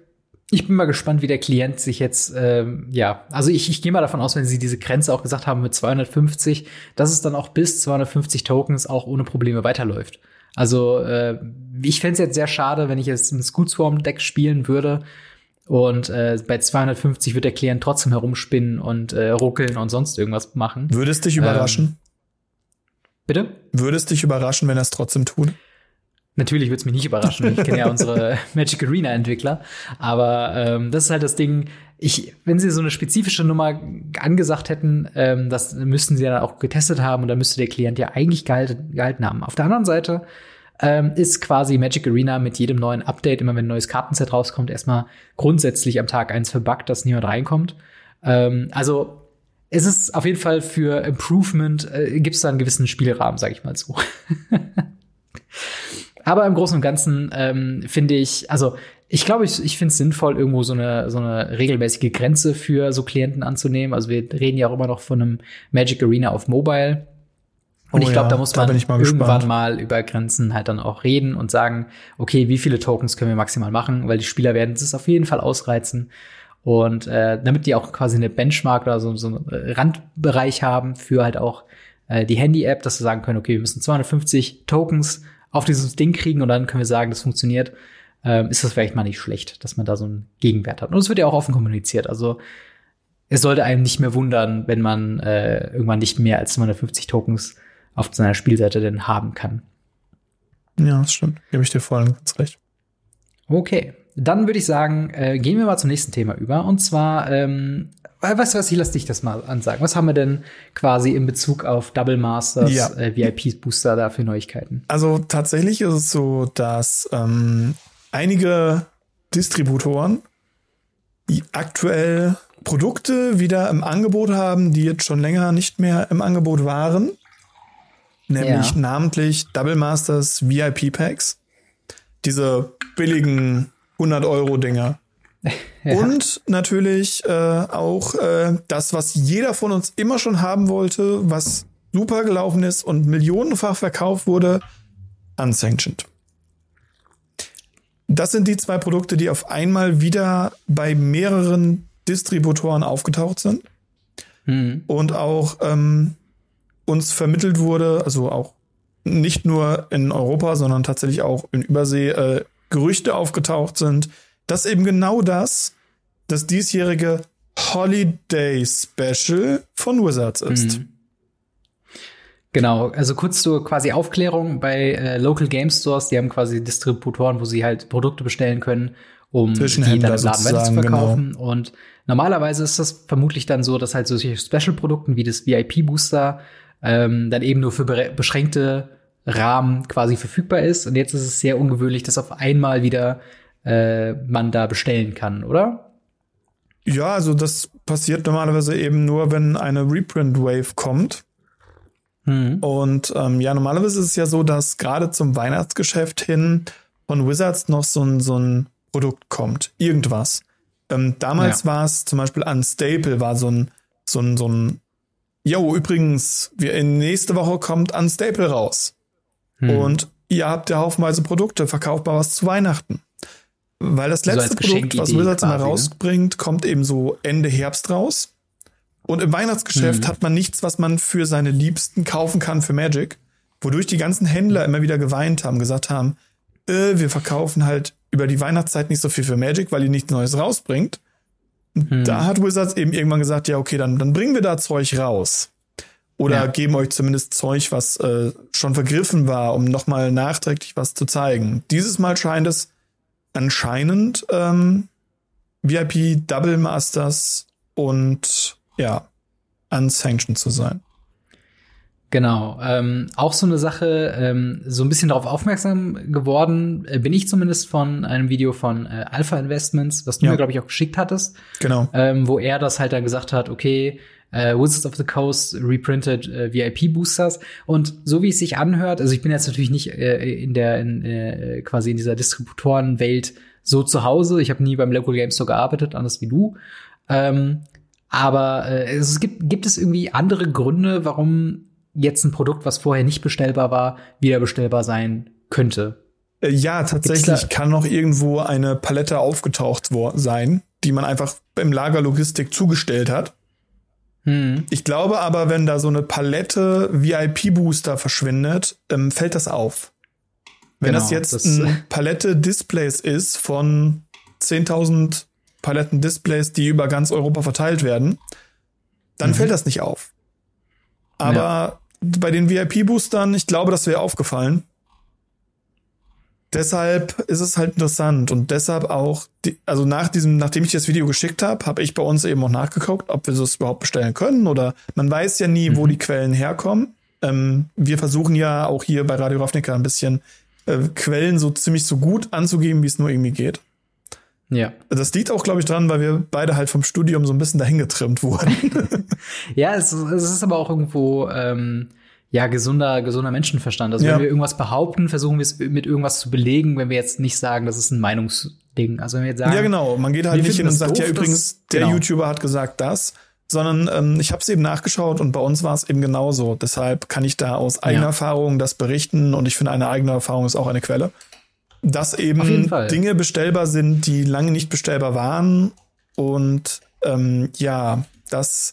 ich bin mal gespannt, wie der Klient sich jetzt, ähm, ja, also ich, ich gehe mal davon aus, wenn sie diese Grenze auch gesagt haben mit 250, dass es dann auch bis 250 Tokens auch ohne Probleme weiterläuft. Also äh, ich fände es jetzt sehr schade, wenn ich jetzt ein Scoot Swarm Deck spielen würde und äh, bei 250 wird der Klient trotzdem herumspinnen und äh, ruckeln und sonst irgendwas machen. Würde es dich überraschen? Bitte? Würde es dich überraschen, wenn er es trotzdem tut? Natürlich wird es mich nicht überraschen. Ich kenne ja (laughs) unsere Magic Arena Entwickler. Aber ähm, das ist halt das Ding. ich, wenn sie so eine spezifische Nummer angesagt hätten, ähm, das müssten sie ja auch getestet haben und dann müsste der Klient ja eigentlich gehalten, gehalten haben. Auf der anderen Seite ähm, ist quasi Magic Arena mit jedem neuen Update, immer wenn ein neues Kartenset rauskommt, erstmal grundsätzlich am Tag eins verbuggt, dass niemand reinkommt. Ähm, also es ist auf jeden Fall für Improvement, äh, gibt es da einen gewissen Spielrahmen, sag ich mal so. (laughs) Aber im Großen und Ganzen ähm, finde ich, also ich glaube, ich, ich finde es sinnvoll, irgendwo so eine, so eine regelmäßige Grenze für so Klienten anzunehmen. Also wir reden ja auch immer noch von einem Magic Arena auf Mobile. Und oh ich glaube, ja, da muss man mal irgendwann gespannt. mal über Grenzen halt dann auch reden und sagen, okay, wie viele Tokens können wir maximal machen, weil die Spieler werden es auf jeden Fall ausreizen. Und äh, damit die auch quasi eine Benchmark oder so, so einen Randbereich haben für halt auch äh, die Handy-App, dass sie sagen können, okay, wir müssen 250 Tokens auf dieses Ding kriegen und dann können wir sagen, das funktioniert, ähm, ist das vielleicht mal nicht schlecht, dass man da so einen Gegenwert hat. Und es wird ja auch offen kommuniziert. Also es sollte einem nicht mehr wundern, wenn man äh, irgendwann nicht mehr als 250 Tokens auf seiner Spielseite denn haben kann. Ja, das stimmt. Gebe ich dir voll und ganz recht. Okay, dann würde ich sagen, äh, gehen wir mal zum nächsten Thema über. Und zwar, ähm, weißt du was, ich lass dich das mal ansagen. Was haben wir denn quasi in Bezug auf Double Masters, ja. äh, VIP-Booster da für Neuigkeiten? Also tatsächlich ist es so, dass ähm, einige Distributoren aktuell Produkte wieder im Angebot haben, die jetzt schon länger nicht mehr im Angebot waren. Nämlich ja. namentlich Double Masters VIP Packs. Diese billigen 100 Euro Dinger. (laughs) Ja. Und natürlich äh, auch äh, das, was jeder von uns immer schon haben wollte, was super gelaufen ist und millionenfach verkauft wurde, Unsanctioned. Das sind die zwei Produkte, die auf einmal wieder bei mehreren Distributoren aufgetaucht sind mhm. und auch ähm, uns vermittelt wurde, also auch nicht nur in Europa, sondern tatsächlich auch in Übersee äh, Gerüchte aufgetaucht sind, dass eben genau das das diesjährige Holiday Special von Wizards ist. Mhm. Genau, also kurz zur quasi Aufklärung bei äh, Local Game Stores, die haben quasi Distributoren, wo sie halt Produkte bestellen können, um die dann im Laden weiter zu verkaufen. Genau. Und normalerweise ist das vermutlich dann so, dass halt solche Special-Produkten wie das VIP-Booster ähm, dann eben nur für beschränkte Rahmen quasi verfügbar ist. Und jetzt ist es sehr ungewöhnlich, dass auf einmal wieder äh, man da bestellen kann, oder? Ja, also das passiert normalerweise eben nur, wenn eine Reprint-Wave kommt. Mhm. Und ähm, ja, normalerweise ist es ja so, dass gerade zum Weihnachtsgeschäft hin von Wizards noch so ein, so ein Produkt kommt. Irgendwas. Ähm, damals ja. war es zum Beispiel Unstable, war so ein, so ein, so ein, yo, übrigens, wir in nächste Woche kommt Unstable raus. Mhm. Und ihr habt ja haufenweise Produkte, verkauft mal was zu Weihnachten. Weil das letzte so Produkt, was Wizards mal ne? rausbringt, kommt eben so Ende Herbst raus. Und im Weihnachtsgeschäft hm. hat man nichts, was man für seine Liebsten kaufen kann für Magic. Wodurch die ganzen Händler immer wieder geweint haben, gesagt haben, äh, wir verkaufen halt über die Weihnachtszeit nicht so viel für Magic, weil ihr nichts Neues rausbringt. Hm. Da hat Wizards eben irgendwann gesagt, ja, okay, dann, dann bringen wir da Zeug raus. Oder ja. geben euch zumindest Zeug, was äh, schon vergriffen war, um nochmal nachträglich was zu zeigen. Dieses Mal scheint es anscheinend ähm, VIP Double Masters und ja, unsanctioned zu sein. Genau. Ähm, auch so eine Sache, ähm, so ein bisschen darauf aufmerksam geworden, äh, bin ich zumindest von einem Video von äh, Alpha Investments, was du ja. mir, glaube ich, auch geschickt hattest. Genau. Ähm, wo er das halt dann gesagt hat, okay, äh, Wizards of the Coast reprinted äh, VIP-Boosters. Und so wie es sich anhört, also ich bin jetzt natürlich nicht äh, in der, in, äh, quasi in dieser Distributorenwelt so zu Hause. Ich habe nie beim Local Game Store gearbeitet, anders wie du. Ähm, aber äh, es gibt, gibt es irgendwie andere Gründe, warum jetzt ein Produkt, was vorher nicht bestellbar war, wieder bestellbar sein könnte? Äh, ja, tatsächlich kann noch irgendwo eine Palette aufgetaucht sein, die man einfach im Lagerlogistik zugestellt hat. Hm. Ich glaube aber, wenn da so eine Palette VIP-Booster verschwindet, ähm, fällt das auf. Wenn genau, das jetzt das, ein Palette Displays ist von 10.000 Paletten-Displays, die über ganz Europa verteilt werden, dann mhm. fällt das nicht auf. Aber ja. bei den VIP-Boostern, ich glaube, das wäre aufgefallen. Deshalb ist es halt interessant und deshalb auch, die, also nach diesem, nachdem ich das Video geschickt habe, habe ich bei uns eben auch nachgeguckt, ob wir das überhaupt bestellen können oder man weiß ja nie, mhm. wo die Quellen herkommen. Ähm, wir versuchen ja auch hier bei Radio Ravnica ein bisschen äh, Quellen so ziemlich so gut anzugeben, wie es nur irgendwie geht. Ja. Das liegt auch, glaube ich, dran, weil wir beide halt vom Studium so ein bisschen dahin getrimmt wurden. (laughs) ja, es, es, ist aber auch irgendwo ähm, ja gesunder, gesunder Menschenverstand. Also ja. wenn wir irgendwas behaupten, versuchen wir es mit irgendwas zu belegen, wenn wir jetzt nicht sagen, das ist ein Meinungsding. Also wenn wir jetzt sagen, ja genau, man geht halt nicht hin und sagt, doof, ja übrigens, der genau. YouTuber hat gesagt das, sondern ähm, ich habe es eben nachgeschaut und bei uns war es eben genauso. Deshalb kann ich da aus eigener ja. Erfahrung das berichten und ich finde, eine eigene Erfahrung ist auch eine Quelle dass eben Dinge bestellbar sind, die lange nicht bestellbar waren. Und ähm, ja, das.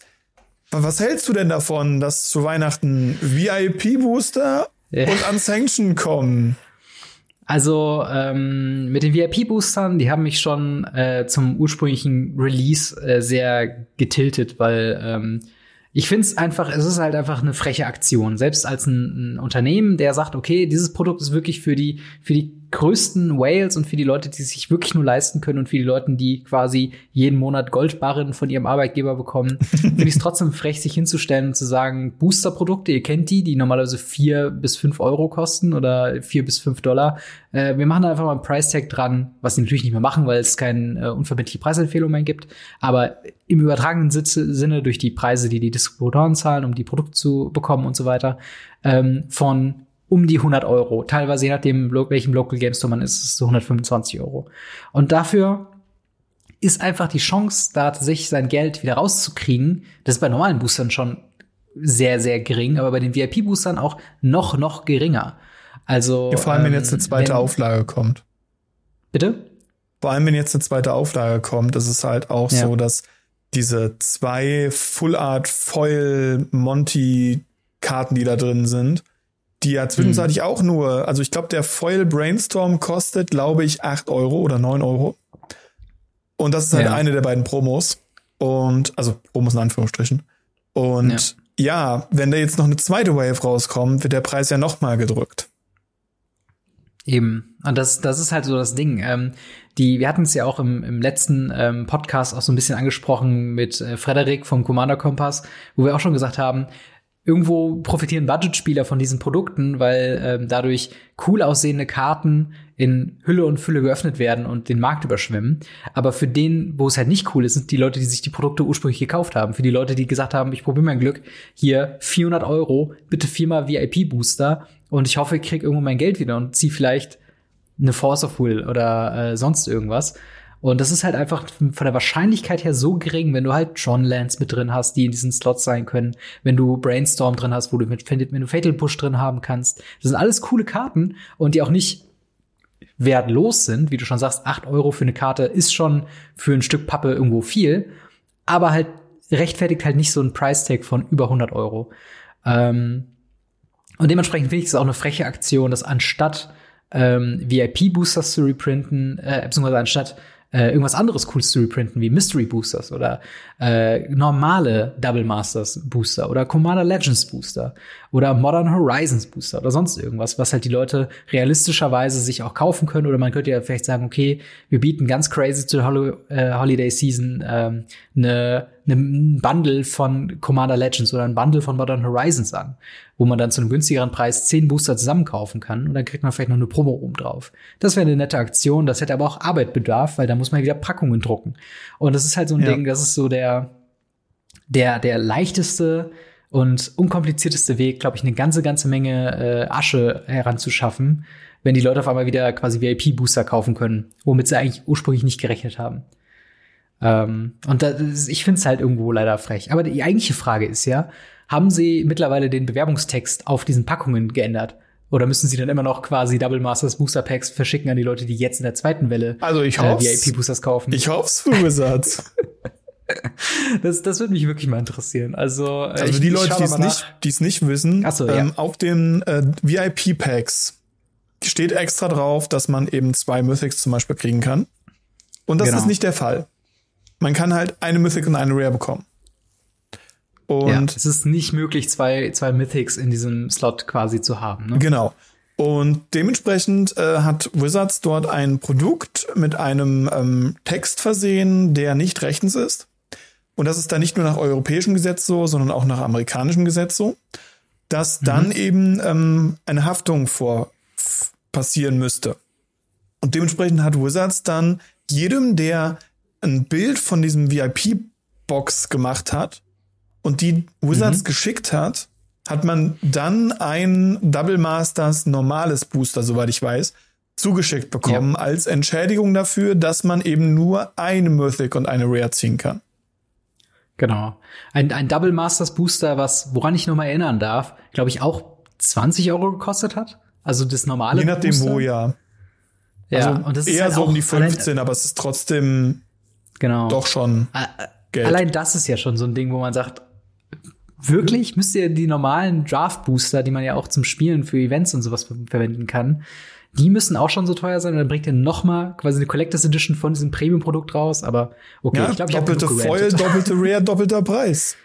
Was hältst du denn davon, dass zu Weihnachten VIP-Booster ja. und Unsanctioned kommen? Also ähm, mit den VIP-Boostern, die haben mich schon äh, zum ursprünglichen Release äh, sehr getiltet, weil ähm, ich finde es einfach, es ist halt einfach eine freche Aktion. Selbst als ein, ein, Unternehmen, der sagt, okay, dieses Produkt ist wirklich für die, für die größten Whales und für die Leute, die sich wirklich nur leisten können und für die Leute, die quasi jeden Monat Goldbarren von ihrem Arbeitgeber bekommen, (laughs) finde ich es trotzdem frech, sich hinzustellen und zu sagen, Booster-Produkte, ihr kennt die, die normalerweise vier bis fünf Euro kosten oder vier bis fünf Dollar. Äh, wir machen da einfach mal ein Price-Tag dran, was sie natürlich nicht mehr machen, weil es keine äh, unverbindliche Preisempfehlung mehr gibt. Aber im übertragenen Sinne durch die Preise, die die Distributoren zahlen, um die Produkte zu bekommen und so weiter, ähm, von um die 100 Euro. Teilweise je nachdem, welchem Local Game Store man ist, ist es so 125 Euro. Und dafür ist einfach die Chance, da tatsächlich sein Geld wieder rauszukriegen. Das ist bei normalen Boostern schon sehr, sehr gering, aber bei den VIP-Boostern auch noch, noch geringer. Also. Ja, vor allem, wenn jetzt eine ähm, zweite wenn, Auflage kommt. Bitte? Vor allem, wenn jetzt eine zweite Auflage kommt, ist es halt auch ja. so, dass diese zwei Full Art Foil Monty Karten, die da drin sind, die ja zwischenzeitlich hm. auch nur, also ich glaube, der Foil Brainstorm kostet, glaube ich, acht Euro oder neun Euro. Und das ist halt ja. eine der beiden Promos. Und, also Promos in Anführungsstrichen. Und ja. ja, wenn da jetzt noch eine zweite Wave rauskommt, wird der Preis ja noch mal gedrückt. Eben. Und das, das ist halt so das Ding. Ähm, die, wir hatten es ja auch im, im letzten ähm, Podcast auch so ein bisschen angesprochen mit äh, Frederik vom Commander Kompass, wo wir auch schon gesagt haben, irgendwo profitieren Budgetspieler von diesen Produkten, weil ähm, dadurch cool aussehende Karten in Hülle und Fülle geöffnet werden und den Markt überschwemmen. Aber für den, wo es halt nicht cool ist, sind die Leute, die sich die Produkte ursprünglich gekauft haben. Für die Leute, die gesagt haben, ich probiere mein Glück, hier 400 Euro, bitte viermal VIP-Booster und ich hoffe, ich krieg irgendwo mein Geld wieder und zieh vielleicht eine Force of Will oder äh, sonst irgendwas. Und das ist halt einfach von der Wahrscheinlichkeit her so gering, wenn du halt John Lance mit drin hast, die in diesen Slots sein können, wenn du Brainstorm drin hast, wo du mit, wenn du Fatal Push drin haben kannst. Das sind alles coole Karten und die auch nicht wertlos sind, wie du schon sagst, acht Euro für eine Karte ist schon für ein Stück Pappe irgendwo viel, aber halt rechtfertigt halt nicht so ein Price-Tag von über 100 Euro. Ähm, und dementsprechend finde ich es auch eine freche Aktion, dass anstatt ähm, VIP-Boosters zu reprinten, äh, beziehungsweise anstatt äh, irgendwas anderes Cooles zu reprinten, wie Mystery Boosters oder äh, normale Double Masters Booster oder Commander Legends Booster oder Modern Horizons Booster oder sonst irgendwas, was halt die Leute realistischerweise sich auch kaufen können. Oder man könnte ja vielleicht sagen, okay, wir bieten ganz crazy zur Hol äh, Holiday Season ähm, eine ein Bundle von Commander Legends oder ein Bundle von Modern Horizons an, wo man dann zu einem günstigeren Preis zehn Booster zusammen kaufen kann und dann kriegt man vielleicht noch eine Promo oben drauf. Das wäre eine nette Aktion, das hätte aber auch Arbeit bedarf, weil da muss man wieder Packungen drucken. Und das ist halt so ein ja. Ding, das ist so der, der, der leichteste und unkomplizierteste Weg, glaube ich, eine ganze, ganze Menge äh, Asche heranzuschaffen, wenn die Leute auf einmal wieder quasi VIP-Booster kaufen können, womit sie eigentlich ursprünglich nicht gerechnet haben. Ähm, und das, ich finde es halt irgendwo leider frech. Aber die eigentliche Frage ist ja, haben sie mittlerweile den Bewerbungstext auf diesen Packungen geändert? Oder müssen sie dann immer noch quasi Double Masters Booster Packs verschicken an die Leute, die jetzt in der zweiten Welle also ich äh, VIP Boosters kaufen? Ich hoff's für Wizards. (laughs) das, das würde mich wirklich mal interessieren. Also, äh, also ich, die Leute, die es nicht, nicht wissen, so, ähm, ja. auf den äh, VIP Packs steht extra drauf, dass man eben zwei Mythics zum Beispiel kriegen kann. Und das genau. ist nicht der Fall. Man kann halt eine Mythic und eine Rare bekommen. Und ja, es ist nicht möglich, zwei, zwei Mythics in diesem Slot quasi zu haben. Ne? Genau. Und dementsprechend äh, hat Wizards dort ein Produkt mit einem ähm, Text versehen, der nicht rechtens ist. Und das ist dann nicht nur nach europäischem Gesetz so, sondern auch nach amerikanischem Gesetz so, dass mhm. dann eben ähm, eine Haftung vor passieren müsste. Und dementsprechend hat Wizards dann jedem, der ein Bild von diesem VIP-Box gemacht hat und die Wizards mhm. geschickt hat, hat man dann ein Double Masters normales Booster, soweit ich weiß, zugeschickt bekommen ja. als Entschädigung dafür, dass man eben nur eine Mythic und eine Rare ziehen kann. Genau. Ein, ein Double Masters Booster, was, woran ich nur mal erinnern darf, glaube ich auch 20 Euro gekostet hat. Also das normale Je nachdem Booster. wo, ja. Ja, also und das ist eher halt so um die 15, allein, aber es ist trotzdem genau. doch schon Geld. Allein das ist ja schon so ein Ding, wo man sagt, wirklich müsst ihr die normalen Draft Booster, die man ja auch zum Spielen für Events und sowas verwenden kann, die müssen auch schon so teuer sein. Und dann bringt ihr noch mal quasi eine Collectors Edition von diesem Premium-Produkt raus. Aber okay, ja, ich glaube, ich habe doppelte Foil, doppelte (laughs) Rare, doppelter Preis.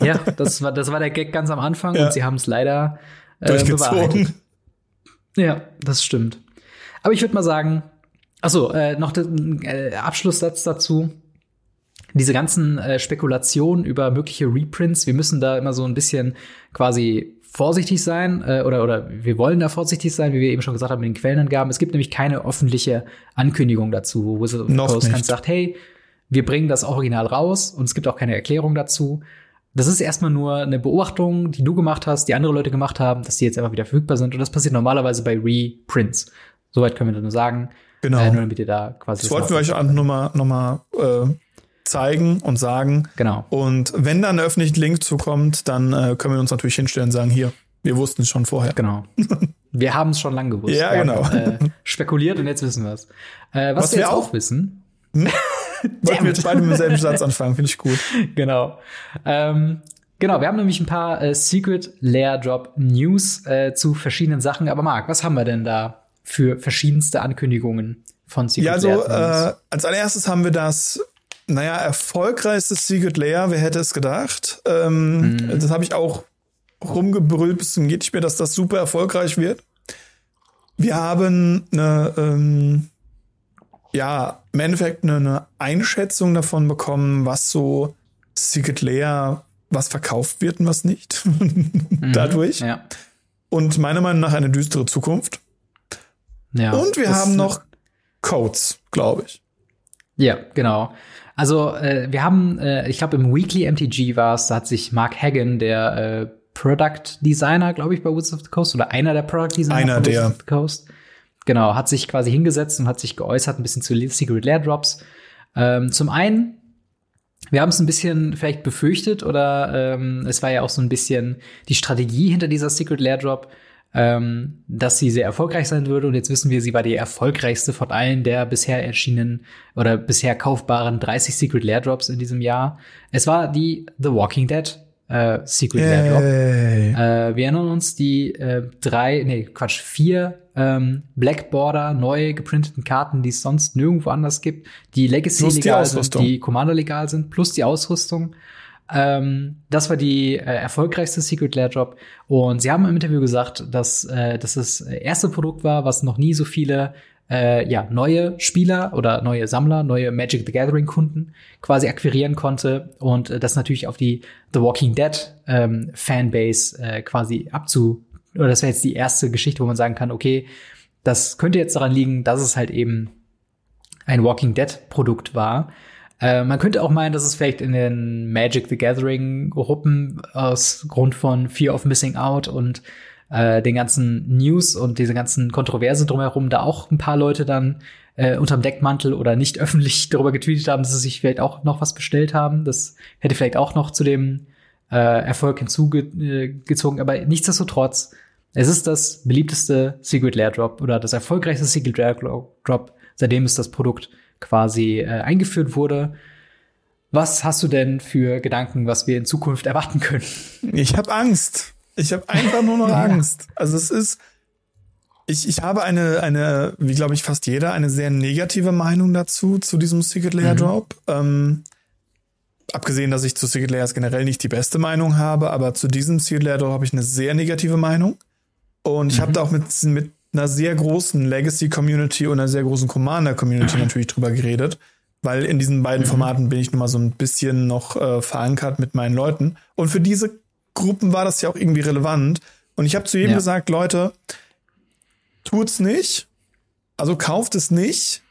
ja, das war das war der Gag ganz am Anfang ja. und sie haben es leider äh, Durchgezogen. Ja, das stimmt. Aber ich würde mal sagen, achso, äh, noch den äh, Abschlusssatz dazu diese ganzen äh, Spekulationen über mögliche Reprints, wir müssen da immer so ein bisschen quasi vorsichtig sein äh, oder oder wir wollen da vorsichtig sein, wie wir eben schon gesagt haben mit den Quellenangaben. Es gibt nämlich keine öffentliche Ankündigung dazu, wo Wizard of the Coast ganz sagt, hey, wir bringen das Original raus und es gibt auch keine Erklärung dazu. Das ist erstmal nur eine Beobachtung, die du gemacht hast, die andere Leute gemacht haben, dass die jetzt einfach wieder verfügbar sind. Und das passiert normalerweise bei Reprints. Soweit können wir nur sagen. Genau. Äh, nur damit ihr da quasi. Das wollten wir euch nochmal noch mal, äh, zeigen und sagen. Genau. Und wenn dann ein öffentlicher Link zukommt, dann äh, können wir uns natürlich hinstellen und sagen, hier, wir wussten es schon vorher. Genau. (laughs) Wir haben es schon lange gewusst. ja, wir genau. Haben, äh, spekuliert und jetzt wissen wir es. Äh, was, was, wir jetzt auch wissen. Hm? (laughs) Wollten wir jetzt beide mit demselben Satz anfangen, finde ich gut. (laughs) Genau. Ähm, genau, wir haben nämlich ein paar äh, Secret Lair Drop News äh, zu verschiedenen Sachen. Aber Marc, was haben wir denn da für verschiedenste Ankündigungen von Secret Ja, also äh, als allererstes haben wir das naja, erfolgreichstes Secret Layer, wer hätte es gedacht? Ähm, mhm. Das habe ich auch rumgebrüllt bis zum geht nicht mehr, dass das super erfolgreich wird. Wir haben eine, ähm, ja, im Endeffekt eine, eine Einschätzung davon bekommen, was so Secret Layer, was verkauft wird und was nicht. (laughs) mhm, Dadurch. Ja. Und meiner Meinung nach eine düstere Zukunft. Ja, und wir haben noch Codes, glaube ich. Ja, genau. Also äh, wir haben, äh, ich glaube im Weekly MTG war es, da hat sich Mark Hagan, der äh, Product Designer, glaube ich, bei Woods of the Coast oder einer der Product Designer einer bei Woods of the Coast, genau, hat sich quasi hingesetzt und hat sich geäußert ein bisschen zu Secret Lair Drops. Ähm, zum einen wir haben es ein bisschen vielleicht befürchtet oder ähm, es war ja auch so ein bisschen die Strategie hinter dieser Secret Lair Drop, ähm, dass sie sehr erfolgreich sein würde. Und jetzt wissen wir, sie war die erfolgreichste von allen der bisher erschienenen oder bisher kaufbaren 30 Secret Lair Drops in diesem Jahr. Es war die The Walking Dead äh, Secret Lair Drop. Äh, wir erinnern uns die äh, drei, nee, Quatsch, vier ähm, Black Border neu geprinteten Karten, die es sonst nirgendwo anders gibt, die Legacy legal sind, die Commander legal sind, plus die Ausrüstung. Ähm, das war die äh, erfolgreichste Secret Lair Drop. Und sie haben im Interview gesagt, dass, äh, dass das erste Produkt war, was noch nie so viele äh, ja, neue Spieler oder neue Sammler, neue Magic the Gathering Kunden quasi akquirieren konnte und äh, das natürlich auf die The Walking Dead ähm, Fanbase äh, quasi abzu oder das wäre jetzt die erste Geschichte, wo man sagen kann, okay, das könnte jetzt daran liegen, dass es halt eben ein Walking Dead Produkt war. Äh, man könnte auch meinen, dass es vielleicht in den Magic the Gathering Gruppen aus Grund von Fear of Missing Out und äh, den ganzen News und diese ganzen Kontroverse drumherum da auch ein paar Leute dann äh, unterm Deckmantel oder nicht (laughs) öffentlich darüber getweetet haben, dass sie sich vielleicht auch noch was bestellt haben. Das hätte vielleicht auch noch zu dem äh, Erfolg hinzugezogen. Aber nichtsdestotrotz, es ist das beliebteste Secret Lair Drop oder das erfolgreichste Secret Lair Drop, seitdem es das Produkt quasi äh, eingeführt wurde. Was hast du denn für Gedanken, was wir in Zukunft erwarten können? Ich habe Angst. Ich habe einfach nur noch (laughs) Angst. Also es ist, ich, ich habe eine, eine, wie glaube ich fast jeder, eine sehr negative Meinung dazu, zu diesem Secret Layer mhm. Drop. Mhm. Ähm, abgesehen, dass ich zu Secret Layers generell nicht die beste Meinung habe, aber zu diesem Secret Layer Drop habe ich eine sehr negative Meinung. Und ich mhm. habe da auch mit, mit einer sehr großen Legacy-Community und einer sehr großen Commander-Community (clears throat) natürlich drüber geredet, weil in diesen beiden mhm. Formaten bin ich nun mal so ein bisschen noch äh, verankert mit meinen Leuten. Und für diese Gruppen war das ja auch irgendwie relevant. Und ich habe zu jedem ja. gesagt, Leute, tut's nicht, also kauft es nicht,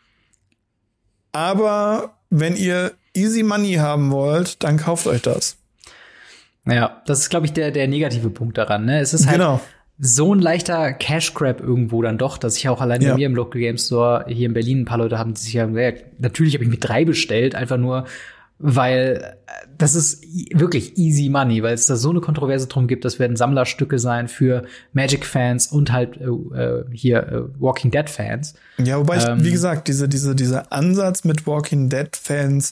aber wenn ihr easy money haben wollt, dann kauft euch das. Ja, das ist, glaube ich, der, der negative Punkt daran. Ne? Es ist halt genau. So ein leichter Cash Grab irgendwo dann doch, dass ich auch allein ja. bei mir im Local Game Store hier in Berlin ein paar Leute haben, die sich sagen, ja, natürlich habe ich mir drei bestellt, einfach nur, weil äh, das ist wirklich easy money, weil es da so eine Kontroverse drum gibt, das werden Sammlerstücke sein für Magic-Fans und halt äh, äh hier äh, Walking Dead-Fans. Ja, wobei ähm, ich, wie gesagt, diese, diese, dieser Ansatz mit Walking Dead-Fans,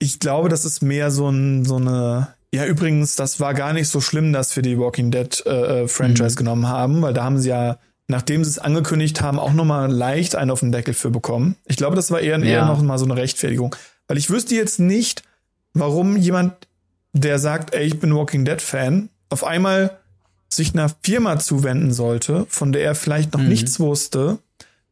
ich glaube, das ist mehr so, ein, so eine ja, übrigens, das war gar nicht so schlimm, dass wir die Walking Dead äh, äh, Franchise mhm. genommen haben, weil da haben sie ja, nachdem sie es angekündigt haben, auch noch mal leicht einen auf den Deckel für bekommen. Ich glaube, das war eher, ja. eher noch mal so eine Rechtfertigung, weil ich wüsste jetzt nicht, warum jemand, der sagt, ey, ich bin Walking Dead Fan, auf einmal sich einer Firma zuwenden sollte, von der er vielleicht noch mhm. nichts wusste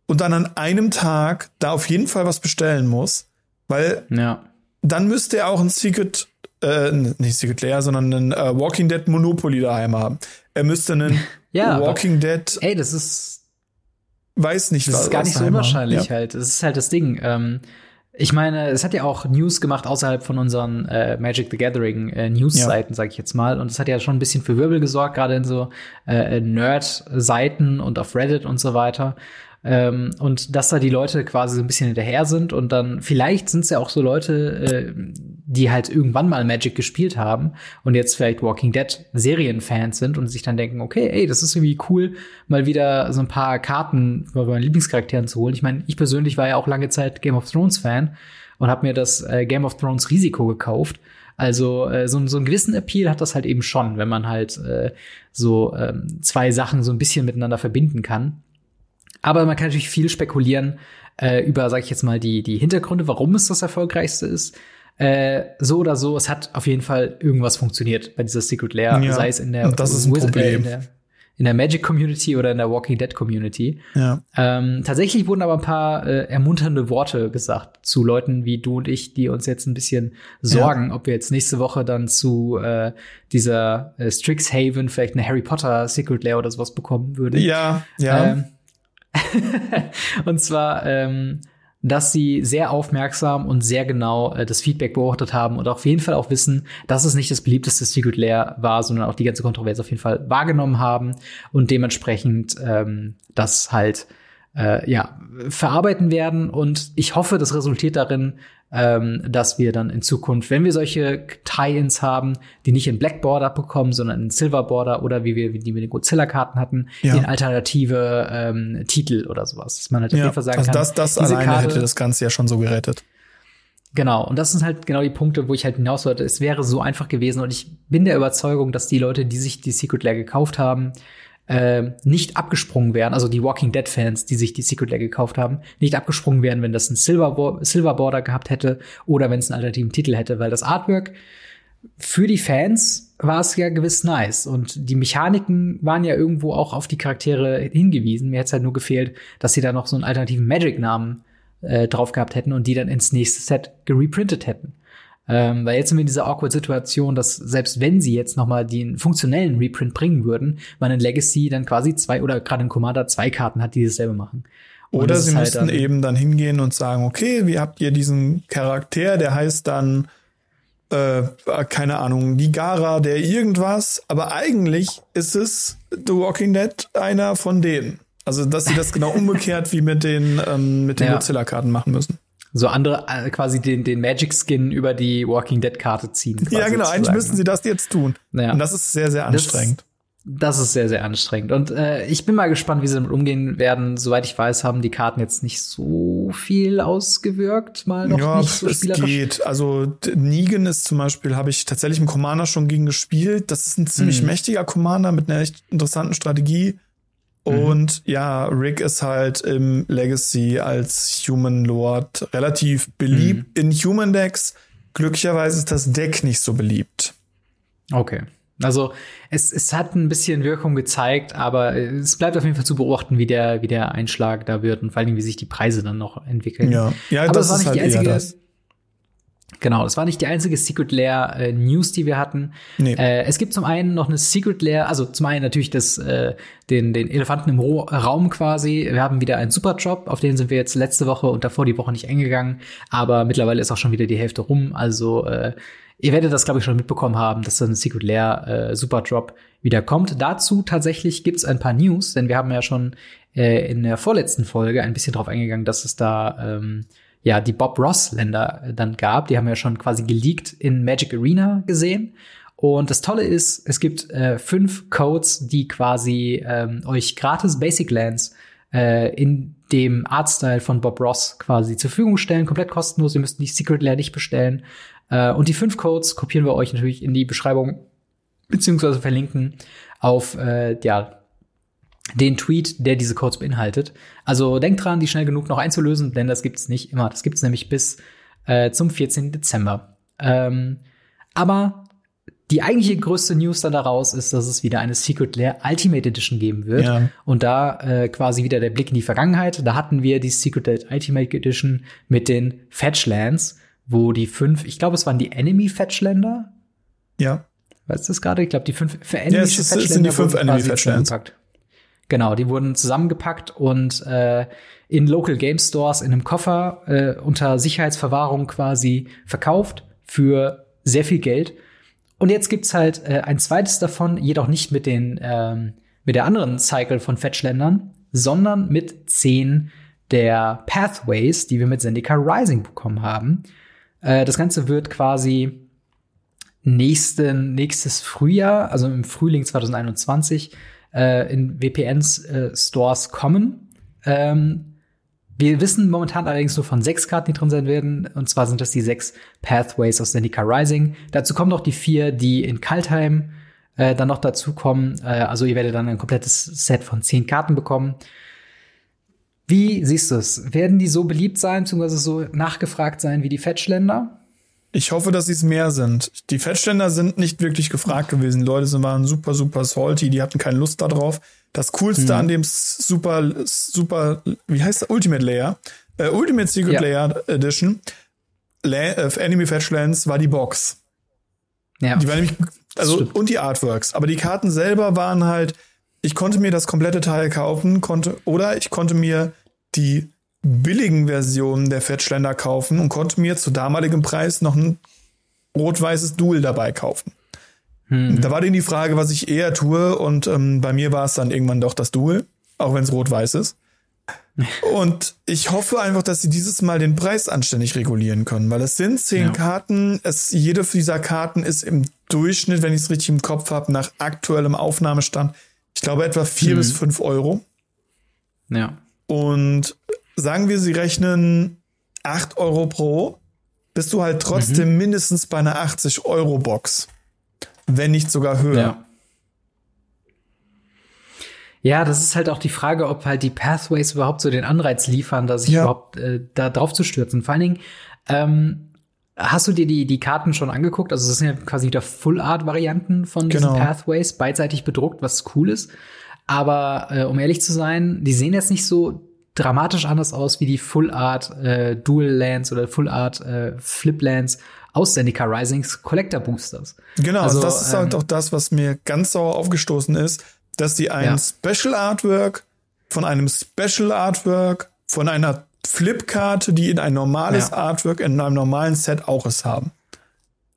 und dann an einem Tag da auf jeden Fall was bestellen muss, weil ja. dann müsste er auch ein Secret äh, nicht Secret Lair, sondern einen äh, Walking Dead Monopoly daheim haben. Er müsste einen (laughs) ja, Walking Dead. Ey, das ist. Weiß nicht, das was. Das ist gar nicht so unwahrscheinlich ja. halt. Das ist halt das Ding. Ähm, ich meine, es hat ja auch News gemacht außerhalb von unseren äh, Magic the Gathering äh, News-Seiten, ja. sag ich jetzt mal. Und es hat ja schon ein bisschen für Wirbel gesorgt, gerade in so äh, Nerd-Seiten und auf Reddit und so weiter. Ähm, und dass da die Leute quasi so ein bisschen hinterher sind und dann vielleicht sind es ja auch so Leute, äh, die halt irgendwann mal Magic gespielt haben und jetzt vielleicht Walking Dead Serienfans sind und sich dann denken, okay, ey, das ist irgendwie cool, mal wieder so ein paar Karten bei meinen Lieblingscharakteren zu holen. Ich meine, ich persönlich war ja auch lange Zeit Game of Thrones Fan und habe mir das äh, Game of Thrones Risiko gekauft. Also äh, so, so einen gewissen Appeal hat das halt eben schon, wenn man halt äh, so ähm, zwei Sachen so ein bisschen miteinander verbinden kann. Aber man kann natürlich viel spekulieren äh, über, sag ich jetzt mal, die, die Hintergründe, warum es das erfolgreichste ist. Äh, so oder so, es hat auf jeden Fall irgendwas funktioniert bei dieser Secret Lair, ja, sei es in der, das ist ein Problem. Äh, in der, in der Magic Community oder in der Walking Dead Community. Ja. Ähm, tatsächlich wurden aber ein paar äh, ermunternde Worte gesagt zu Leuten wie du und ich, die uns jetzt ein bisschen sorgen, ja. ob wir jetzt nächste Woche dann zu äh, dieser äh, Strixhaven vielleicht eine Harry Potter Secret Lair oder sowas bekommen würden. Ja, ja. Ähm, (laughs) und zwar, ähm, dass sie sehr aufmerksam und sehr genau äh, das Feedback beobachtet haben und auf jeden Fall auch wissen, dass es nicht das beliebteste Secret Lair war, sondern auch die ganze Kontroverse auf jeden Fall wahrgenommen haben und dementsprechend ähm, das halt äh, ja verarbeiten werden. Und ich hoffe, das resultiert darin, ähm, dass wir dann in Zukunft, wenn wir solche Tie-ins haben, die nicht in Black Border bekommen, sondern in Silver Border oder wie wir, die mit den Godzilla-Karten hatten, ja. in alternative ähm, Titel oder sowas. Dass man halt ja. sagen also kann, das, das alleine Karte, hätte das Ganze ja schon so gerettet. Genau, und das sind halt genau die Punkte, wo ich halt hinaus wollte. Es wäre so einfach gewesen und ich bin der Überzeugung, dass die Leute, die sich die Secret Lair gekauft haben, äh, nicht abgesprungen wären, also die Walking Dead Fans, die sich die Secret Lair gekauft haben, nicht abgesprungen wären, wenn das ein Silver, Silver Border gehabt hätte oder wenn es einen alternativen Titel hätte, weil das Artwork für die Fans war es ja gewiss nice und die Mechaniken waren ja irgendwo auch auf die Charaktere hingewiesen. Mir hätte es halt nur gefehlt, dass sie da noch so einen alternativen Magic-Namen äh, drauf gehabt hätten und die dann ins nächste Set gereprintet hätten. Ähm, weil jetzt sind wir in dieser awkward Situation, dass selbst wenn sie jetzt noch mal den funktionellen Reprint bringen würden, man in Legacy dann quasi zwei oder gerade in Commander zwei Karten hat, die dasselbe machen. Und oder sie halt müssten eben dann hingehen und sagen, okay, wie habt ihr diesen Charakter, der heißt dann äh, keine Ahnung, Nigara, der irgendwas, aber eigentlich ist es The Walking Dead einer von denen. Also, dass sie das genau (laughs) umgekehrt wie mit den, ähm, mit den ja. Godzilla-Karten machen müssen so andere äh, quasi den, den Magic Skin über die Walking Dead Karte ziehen. Ja, genau. Eigentlich müssten sie das jetzt tun. Ja. Und das ist sehr, sehr anstrengend. Das, das ist sehr, sehr anstrengend. Und äh, ich bin mal gespannt, wie sie damit umgehen werden. Soweit ich weiß, haben die Karten jetzt nicht so viel ausgewirkt. Mal noch ja, nicht so es geht. Also Negan ist zum Beispiel, habe ich tatsächlich im Commander schon gegen gespielt. Das ist ein ziemlich mhm. mächtiger Commander mit einer echt interessanten Strategie. Mhm. Und mhm. ja, Rick ist halt im Legacy als Human Lord relativ beliebt mhm. in Human Decks. Glücklicherweise ist das Deck nicht so beliebt. Okay. Also es, es hat ein bisschen Wirkung gezeigt, aber es bleibt auf jeden Fall zu beobachten, wie der, wie der Einschlag da wird und vor allem, wie sich die Preise dann noch entwickeln. Ja, ja aber das, das war ist nicht halt die einzige. Genau, das war nicht die einzige Secret Lair äh, News, die wir hatten. Nee. Äh, es gibt zum einen noch eine Secret Lair, also zum einen natürlich das, äh, den, den Elefanten im Ro Raum quasi. Wir haben wieder einen Superjob, auf den sind wir jetzt letzte Woche und davor die Woche nicht eingegangen, aber mittlerweile ist auch schon wieder die Hälfte rum. Also äh, ihr werdet das, glaube ich, schon mitbekommen haben, dass dann Secret Lair äh, Superdrop wieder kommt. Dazu tatsächlich gibt's ein paar News, denn wir haben ja schon äh, in der vorletzten Folge ein bisschen drauf eingegangen, dass es da ähm, ja die Bob Ross Länder äh, dann gab. Die haben ja schon quasi geleakt in Magic Arena gesehen. Und das Tolle ist, es gibt äh, fünf Codes, die quasi ähm, euch gratis Basic Lands äh, in dem Artstyle von Bob Ross quasi zur Verfügung stellen, komplett kostenlos. Ihr müsst die Secret Lair nicht bestellen. Äh, und die fünf Codes kopieren wir euch natürlich in die Beschreibung beziehungsweise verlinken auf äh, ja den Tweet, der diese Codes beinhaltet. Also denkt dran, die schnell genug noch einzulösen, denn das gibt's nicht immer. Das gibt's nämlich bis äh, zum 14. Dezember. Ähm, aber die eigentliche größte News dann daraus ist, dass es wieder eine Secret Lair Ultimate Edition geben wird. Ja. Und da äh, quasi wieder der Blick in die Vergangenheit. Da hatten wir die Secret Lair Ultimate Edition mit den Fetchlands, wo die fünf, ich glaube, es waren die Enemy Fetchländer. Ja. Weißt du das gerade? Ich glaube, die fünf für Enemy Ja, es ist- es sind die fünf Enemy Fetchlands. Genau, die wurden zusammengepackt und äh, in Local Game Stores in einem Koffer äh, unter Sicherheitsverwahrung quasi verkauft für sehr viel Geld. Und jetzt gibt's halt äh, ein zweites davon, jedoch nicht mit den ähm, mit der anderen Cycle von Fetchländern, sondern mit zehn der Pathways, die wir mit Zendika Rising bekommen haben. Äh, das Ganze wird quasi nächsten, nächstes Frühjahr, also im Frühling 2021, äh, in VPN-Stores kommen. Ähm, wir wissen momentan allerdings nur von sechs Karten, die drin sein werden. Und zwar sind das die sechs Pathways aus Zendika Rising. Dazu kommen noch die vier, die in Kaltheim äh, dann noch dazu kommen. Äh, also ihr werdet dann ein komplettes Set von zehn Karten bekommen. Wie siehst du es? Werden die so beliebt sein, beziehungsweise so nachgefragt sein wie die Fetchländer? Ich hoffe, dass sie es mehr sind. Die Fettständer sind nicht wirklich gefragt gewesen. Die Leute sind- waren super, super salty, die hatten keine Lust darauf. Das Coolste an dem super, super, wie heißt der? Ultimate Layer, äh, Ultimate Secret Ja. Layer Edition, La äh, Enemy Fetchlands war die Box. Ja. Die war nämlich, also, stimmt. und die Artworks. Aber die Karten selber waren halt, ich konnte mir das komplette Teil kaufen, konnte, oder ich konnte mir die billigen Versionen der Fettschländer kaufen und konnte mir zu damaligem Preis noch ein rot-weißes Duel dabei kaufen. Da war dann die Frage, was ich eher tue und ähm, bei mir war es dann irgendwann doch das Duel, auch wenn es rot-weiß ist. (laughs) Und ich hoffe einfach, dass sie dieses Mal den Preis anständig regulieren können, weil es sind zehn Ja. Karten. Es, jede dieser Karten ist im Durchschnitt, wenn ich es richtig im Kopf habe, nach aktuellem Aufnahmestand, ich glaube etwa vier Mhm. bis fünf Euro. ja. Und sagen wir, sie rechnen acht Euro pro, bist du halt trotzdem Mhm. mindestens bei einer 80 Euro Box. Wenn nicht sogar höher. Ja. Ja, das ist halt auch die Frage, ob halt die Pathways überhaupt so den Anreiz liefern, da sich Ja. überhaupt äh, da drauf zu stürzen. Vor allen Dingen, ähm, hast du dir die, die Karten schon angeguckt? Also das sind ja quasi wieder Full-Art-Varianten von diesen Genau. Pathways, beidseitig bedruckt, was cool ist. Aber äh, um ehrlich zu sein, die sehen jetzt nicht so dramatisch anders aus wie die Full-Art äh, Dual Lands oder Full-Art äh, Flip Lands aus Zendika Risings Collector Boosters. Genau, Also, das ist halt ähm, auch das, was mir ganz sauer aufgestoßen ist, dass die ein Ja. Special Artwork von einem Special Artwork von einer Flipkarte, die in ein normales Ja. Artwork in einem normalen Set auch es haben.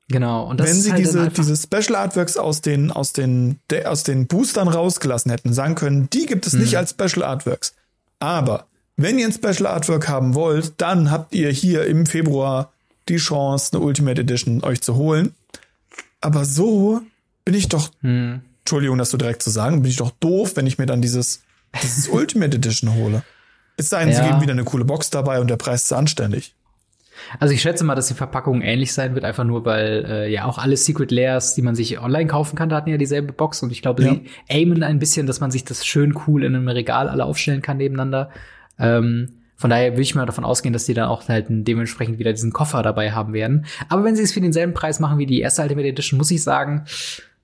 Genau. Und das Wenn sie halt diese, diese Special Artworks aus den, aus den, de, aus den Boostern rausgelassen hätten, sagen können, die gibt es Mhm. nicht als Special Artworks. Aber wenn ihr ein Special Artwork haben wollt, dann habt ihr hier im Februar die Chance, eine Ultimate Edition euch zu holen. Aber so bin ich doch, Hm. Entschuldigung, das so direkt zu sagen, bin ich doch doof, wenn ich mir dann dieses, dieses (laughs) Ultimate Edition hole. Es sei denn, sie Ja. geben wieder eine coole Box dabei und der Preis ist anständig. Also ich schätze mal, dass die Verpackung ähnlich sein wird, einfach nur, weil äh, ja auch alle Secret Layers, die man sich online kaufen kann, da hatten ja dieselbe Box und ich glaube, Ja. sie aimen ein bisschen, dass man sich das schön cool in einem Regal alle aufstellen kann nebeneinander. Ähm, von daher würde ich mal davon ausgehen, dass die dann auch halt dementsprechend wieder diesen Koffer dabei haben werden. Aber wenn sie es für denselben Preis machen wie die erste Ultimate Edition, muss ich sagen,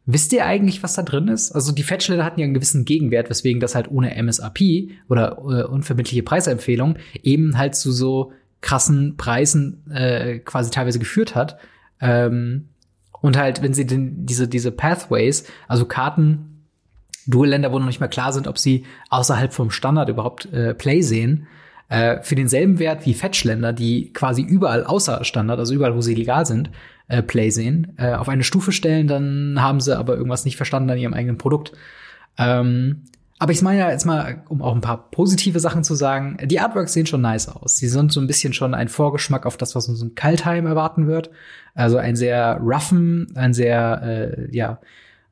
Wisst ihr eigentlich, was da drin ist? Also die Fettschläger hatten ja einen gewissen Gegenwert, weswegen das halt ohne MSRP oder äh, unverbindliche Preisempfehlung eben halt zu so krassen Preisen äh, quasi teilweise geführt hat. Ähm, und halt, wenn sie denn diese, diese Pathways, also Karten, Dual-Länder, wo noch nicht mal klar sind, ob sie außerhalb vom Standard überhaupt äh, Play sehen, äh, für denselben Wert wie Fetchländer, die quasi überall außer Standard, also überall, wo sie legal sind, äh, Play sehen, äh, auf eine Stufe stellen, dann haben sie aber irgendwas nicht verstanden an ihrem eigenen Produkt. Ähm, aber ich meine ja jetzt mal, um auch ein paar positive Sachen zu sagen, die Artworks sehen schon nice aus. Sie sind so ein bisschen schon ein Vorgeschmack auf das, was uns in Kaltheim erwarten wird. Also ein sehr roughen, ein sehr, äh, ja,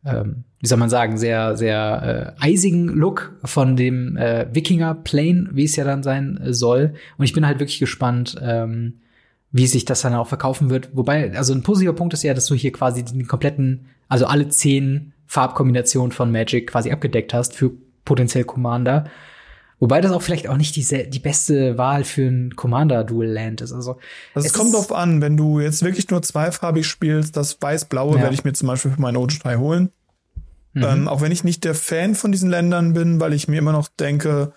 ähm, wie soll man sagen, sehr, sehr äh, eisigen Look von dem äh, Wikinger-Plane, wie es ja dann sein äh, soll. Und ich bin halt wirklich gespannt, ähm, wie sich das dann auch verkaufen wird. Wobei, also ein positiver Punkt ist ja, dass du hier quasi den kompletten, also alle zehn Farbkombinationen von Magic quasi abgedeckt hast für potenziell Commander. Wobei das auch vielleicht auch nicht die, die beste Wahl für ein Commander-Dual-Land ist. Also, also es, es kommt drauf an, wenn du jetzt wirklich nur zweifarbig spielst, das weiß-blaue ja. werde ich mir zum Beispiel für meine OG3 holen. Mhm. Ähm, auch wenn ich nicht der Fan von diesen Ländern bin, weil ich mir immer noch denke,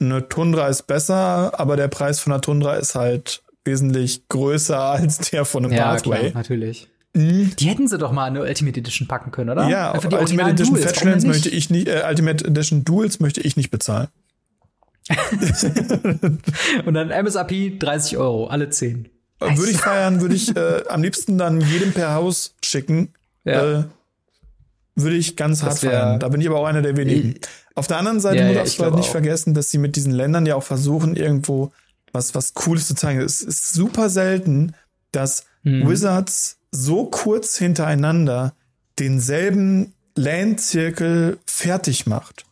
eine Tundra ist besser, aber der Preis von einer Tundra ist halt wesentlich größer (laughs) als der von einem ja, Pathway. Klar, natürlich. Mhm. Die hätten sie doch mal eine Ultimate Edition packen können, oder? Ja, auf die Ultimate Edition Fetchlands möchte ich nicht, äh, Ultimate Edition Duels möchte ich nicht bezahlen. (laughs) Und dann MSRP 30 Euro, alle 10. Nice. Würde ich feiern, würde ich äh, am liebsten dann jedem per Haus schicken. Ja. Äh, würde ich ganz hart feiern. Da bin ich aber auch einer der wenigen. Auf der anderen Seite ja, ja, darfst du halt nicht auch. vergessen, dass sie mit diesen Ländern ja auch versuchen, irgendwo was, was Cooles zu zeigen. Es ist super selten, dass hm. Wizards so kurz hintereinander denselben Land-Zirkel fertig macht.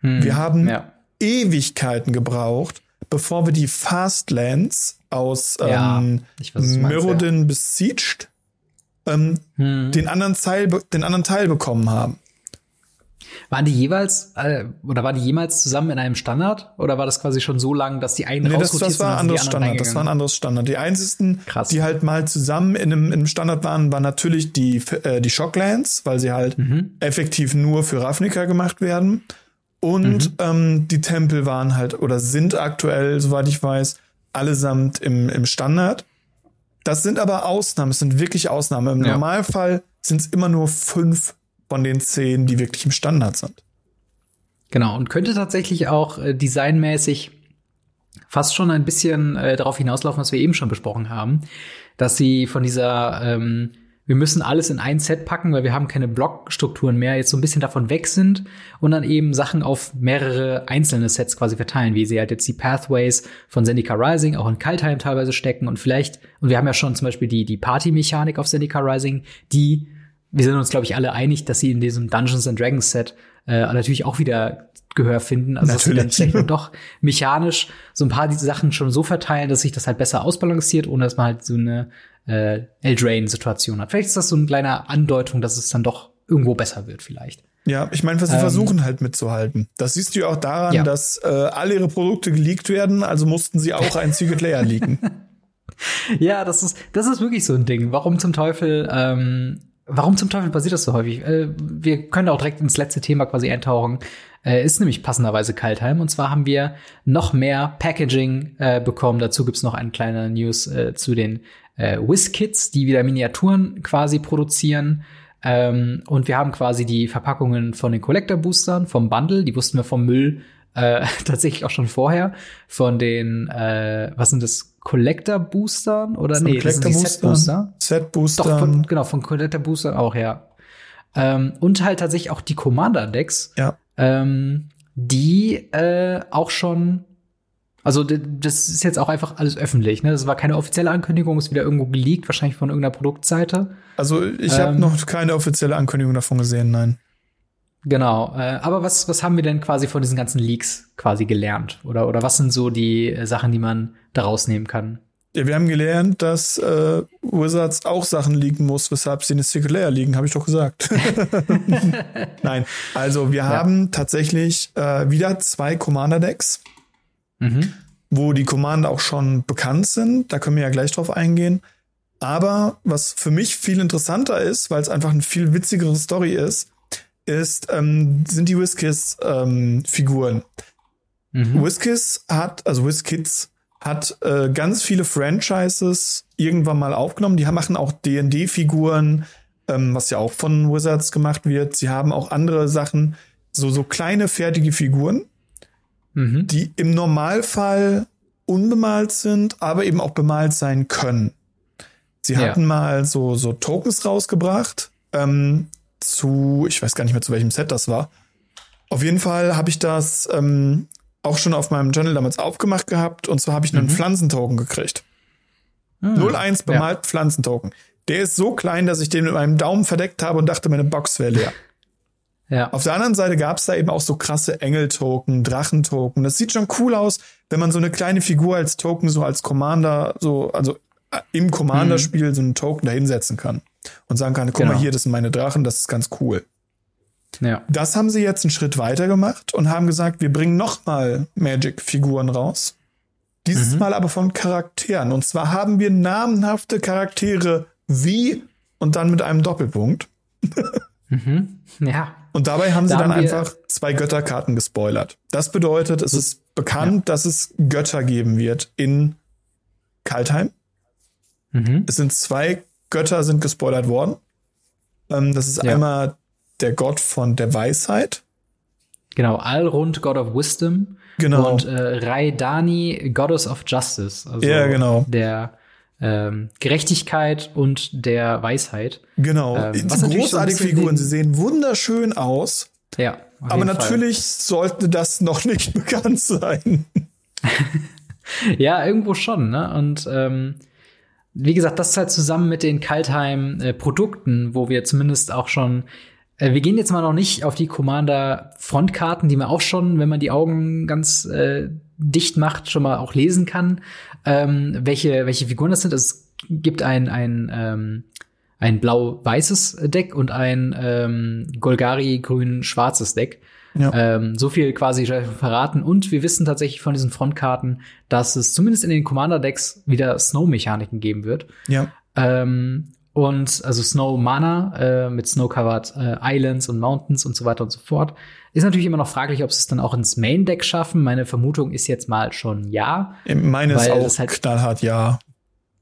Hm. Wir haben ja. Ewigkeiten gebraucht, bevor wir die Fastlands aus ja, ähm, Mirrodin ja. besieged ähm, hm. den, anderen Teil, den anderen Teil bekommen haben. Waren die jeweils äh, oder waren die jemals zusammen in einem Standard oder war das quasi schon so lang, dass die einen nee, das, das war ein anderes Standard. Das war ein anderes Standard. Die einzigen, Krass. die halt mal zusammen in einem, in einem Standard waren, waren natürlich die äh, die Shocklands, weil sie halt mhm. effektiv nur für Ravnica gemacht werden. Und mhm. ähm, die Tempel waren halt oder sind aktuell, soweit ich weiß, allesamt im, im Standard. Das sind aber Ausnahmen, es sind wirklich Ausnahmen. Im ja. Normalfall sind es immer nur fünf von den zehn, die wirklich im Standard sind. Genau, und könnte tatsächlich auch äh, designmäßig fast schon ein bisschen äh, darauf hinauslaufen, was wir eben schon besprochen haben, dass sie von dieser ähm, wir müssen alles in ein Set packen, weil wir haben keine Blockstrukturen mehr, jetzt so ein bisschen davon weg sind und dann eben Sachen auf mehrere einzelne Sets quasi verteilen, wie sie halt jetzt die Pathways von Zendika Rising auch in Kaltheim teilweise stecken und vielleicht, und wir haben ja schon zum Beispiel die, die Party-Mechanik auf Zendika Rising, die wir sind uns, glaube ich, alle einig, dass sie in diesem Dungeons and Dragons Set äh, natürlich auch wieder Gehör finden. Also natürlich. dass sie dann vielleicht doch mechanisch so ein paar Sachen schon so verteilen, dass sich das halt besser ausbalanciert, ohne dass man halt so eine äh, Eldrain-Situation hat. Vielleicht ist das so eine kleine Andeutung, dass es dann doch irgendwo besser wird, vielleicht. Ja, ich meine, sie ähm, versuchen halt mitzuhalten. Das siehst du ja auch daran, ja. dass äh, alle ihre Produkte geleakt werden, also mussten sie auch ein Secret Layer leaken. (laughs) ja, das ist, das ist wirklich so ein Ding. Warum zum Teufel ähm, Warum zum Teufel passiert das so häufig? Äh, wir können auch direkt ins letzte Thema quasi eintauchen. Äh, ist nämlich passenderweise Kaltheim. Und zwar haben wir noch mehr Packaging äh, bekommen. Dazu gibt's noch eine kleine News äh, zu den äh, WizKits, die wieder Miniaturen quasi produzieren. Ähm, und wir haben quasi die Verpackungen von den Collector Boostern, vom Bundle. Die wussten wir vom Müll äh, (laughs) tatsächlich auch schon vorher. Von den, äh, was sind das? Collector Boostern oder nee, das sind die Set Booster. Set Booster. Doch, von, genau, von Collector Boostern auch, ja. Ähm, und halt tatsächlich auch die Commander Decks. Ja. Ähm, die äh, auch schon also das ist jetzt auch einfach alles öffentlich. Ne? Das war keine offizielle Ankündigung, ist wieder irgendwo geleakt, wahrscheinlich von irgendeiner Produktseite. Also ich ähm, habe noch keine offizielle Ankündigung davon gesehen, nein. Genau. Äh, aber was, was haben wir denn quasi von diesen ganzen Leaks quasi gelernt? Oder, oder was sind so die äh, Sachen, die man daraus nehmen kann? Ja, wir haben gelernt, dass äh, Wizards auch Sachen liegen muss, weshalb sie in Secret Layer liegen, habe ich doch gesagt. (laughs) (laughs) Nein, also wir ja. haben tatsächlich äh, wieder zwei Commander-Decks, mhm. wo die Commander auch schon bekannt sind. Da können wir ja gleich drauf eingehen. Aber was für mich viel interessanter ist, weil es einfach eine viel witzigere Story ist, ist, ähm, sind die Whiskis-Figuren. Ähm, mhm. Whiskis hat, also Whiskits hat äh, ganz viele Franchises irgendwann mal aufgenommen. Die machen auch D&D-Figuren, ähm, was ja auch von Wizards gemacht wird. Sie haben auch andere Sachen, so, so kleine fertige Figuren, mhm. die im Normalfall unbemalt sind, aber eben auch bemalt sein können. Sie hatten ja. mal so, so Tokens rausgebracht, ähm, zu, ich weiß gar nicht mehr zu welchem Set das war. Auf jeden Fall habe ich das ähm, auch schon auf meinem Channel damals aufgemacht gehabt und zwar habe ich einen mhm. Pflanzentoken gekriegt. Mhm. 01 bemalt ja. Pflanzentoken. Der ist so klein, dass ich den mit meinem Daumen verdeckt habe und dachte, meine Box wäre leer. (laughs) Ja. Auf der anderen Seite gab es da eben auch so krasse Engel-Token, Drachen-Token. Das sieht schon cool aus, wenn man so eine kleine Figur als Token so als Commander, so, also äh, im Commander-Spiel mhm. so einen Token da hinsetzen kann. Und sagen kann, guck genau. mal hier, das sind meine Drachen, das ist ganz cool. Ja. Das haben sie jetzt einen Schritt weiter gemacht und haben gesagt, wir bringen noch mal Magic-Figuren raus. Dieses mhm. Mal aber von Charakteren. Und zwar haben wir namenhafte Charaktere wie und dann mit einem Doppelpunkt. (laughs) mhm. Ja. Und dabei haben da sie dann haben einfach zwei Götterkarten gespoilert. Das bedeutet, es ist bekannt, ja. dass es Götter geben wird in Kaltheim. Mhm. Es sind zwei Götter sind gespoilert worden. Ähm, das ist ja. einmal der Gott von der Weisheit. Genau, Alrund, God of Wisdom. Genau. Und äh, Raidani, Goddess of Justice. Also ja, genau. Der ähm, Gerechtigkeit und der Weisheit. Genau. Ähm, großartige so Figuren. Sie sehen wunderschön aus. Ja. Aber natürlich Fall. sollte das noch nicht (laughs) bekannt sein. (laughs) ja, irgendwo schon, ne? Und ähm, wie gesagt, das ist halt zusammen mit den Kaltheim-Produkten, äh, wo wir zumindest auch schon wir gehen jetzt mal noch nicht auf die Commander-Frontkarten, die man auch schon, wenn man die Augen ganz äh, dicht macht, schon mal auch lesen kann, ähm, welche, welche Figuren das sind. Es gibt ein, ein, ähm, ein blau-weißes Deck und ein ähm, Golgari-grün-schwarzes Deck. Ja. Ähm, so viel quasi verraten. Und wir wissen tatsächlich von diesen Frontkarten, dass es zumindest in den Commander-Decks wieder Snow-Mechaniken geben wird. Ja. Ähm, und also Snow Mana äh, mit Snow-Covered äh, Islands und Mountains und so weiter und so fort. Ist natürlich immer noch fraglich, ob sie es dann auch ins Main-Deck schaffen. Meine Vermutung ist jetzt mal schon ja. Meine ist auch halt, knallhart ja.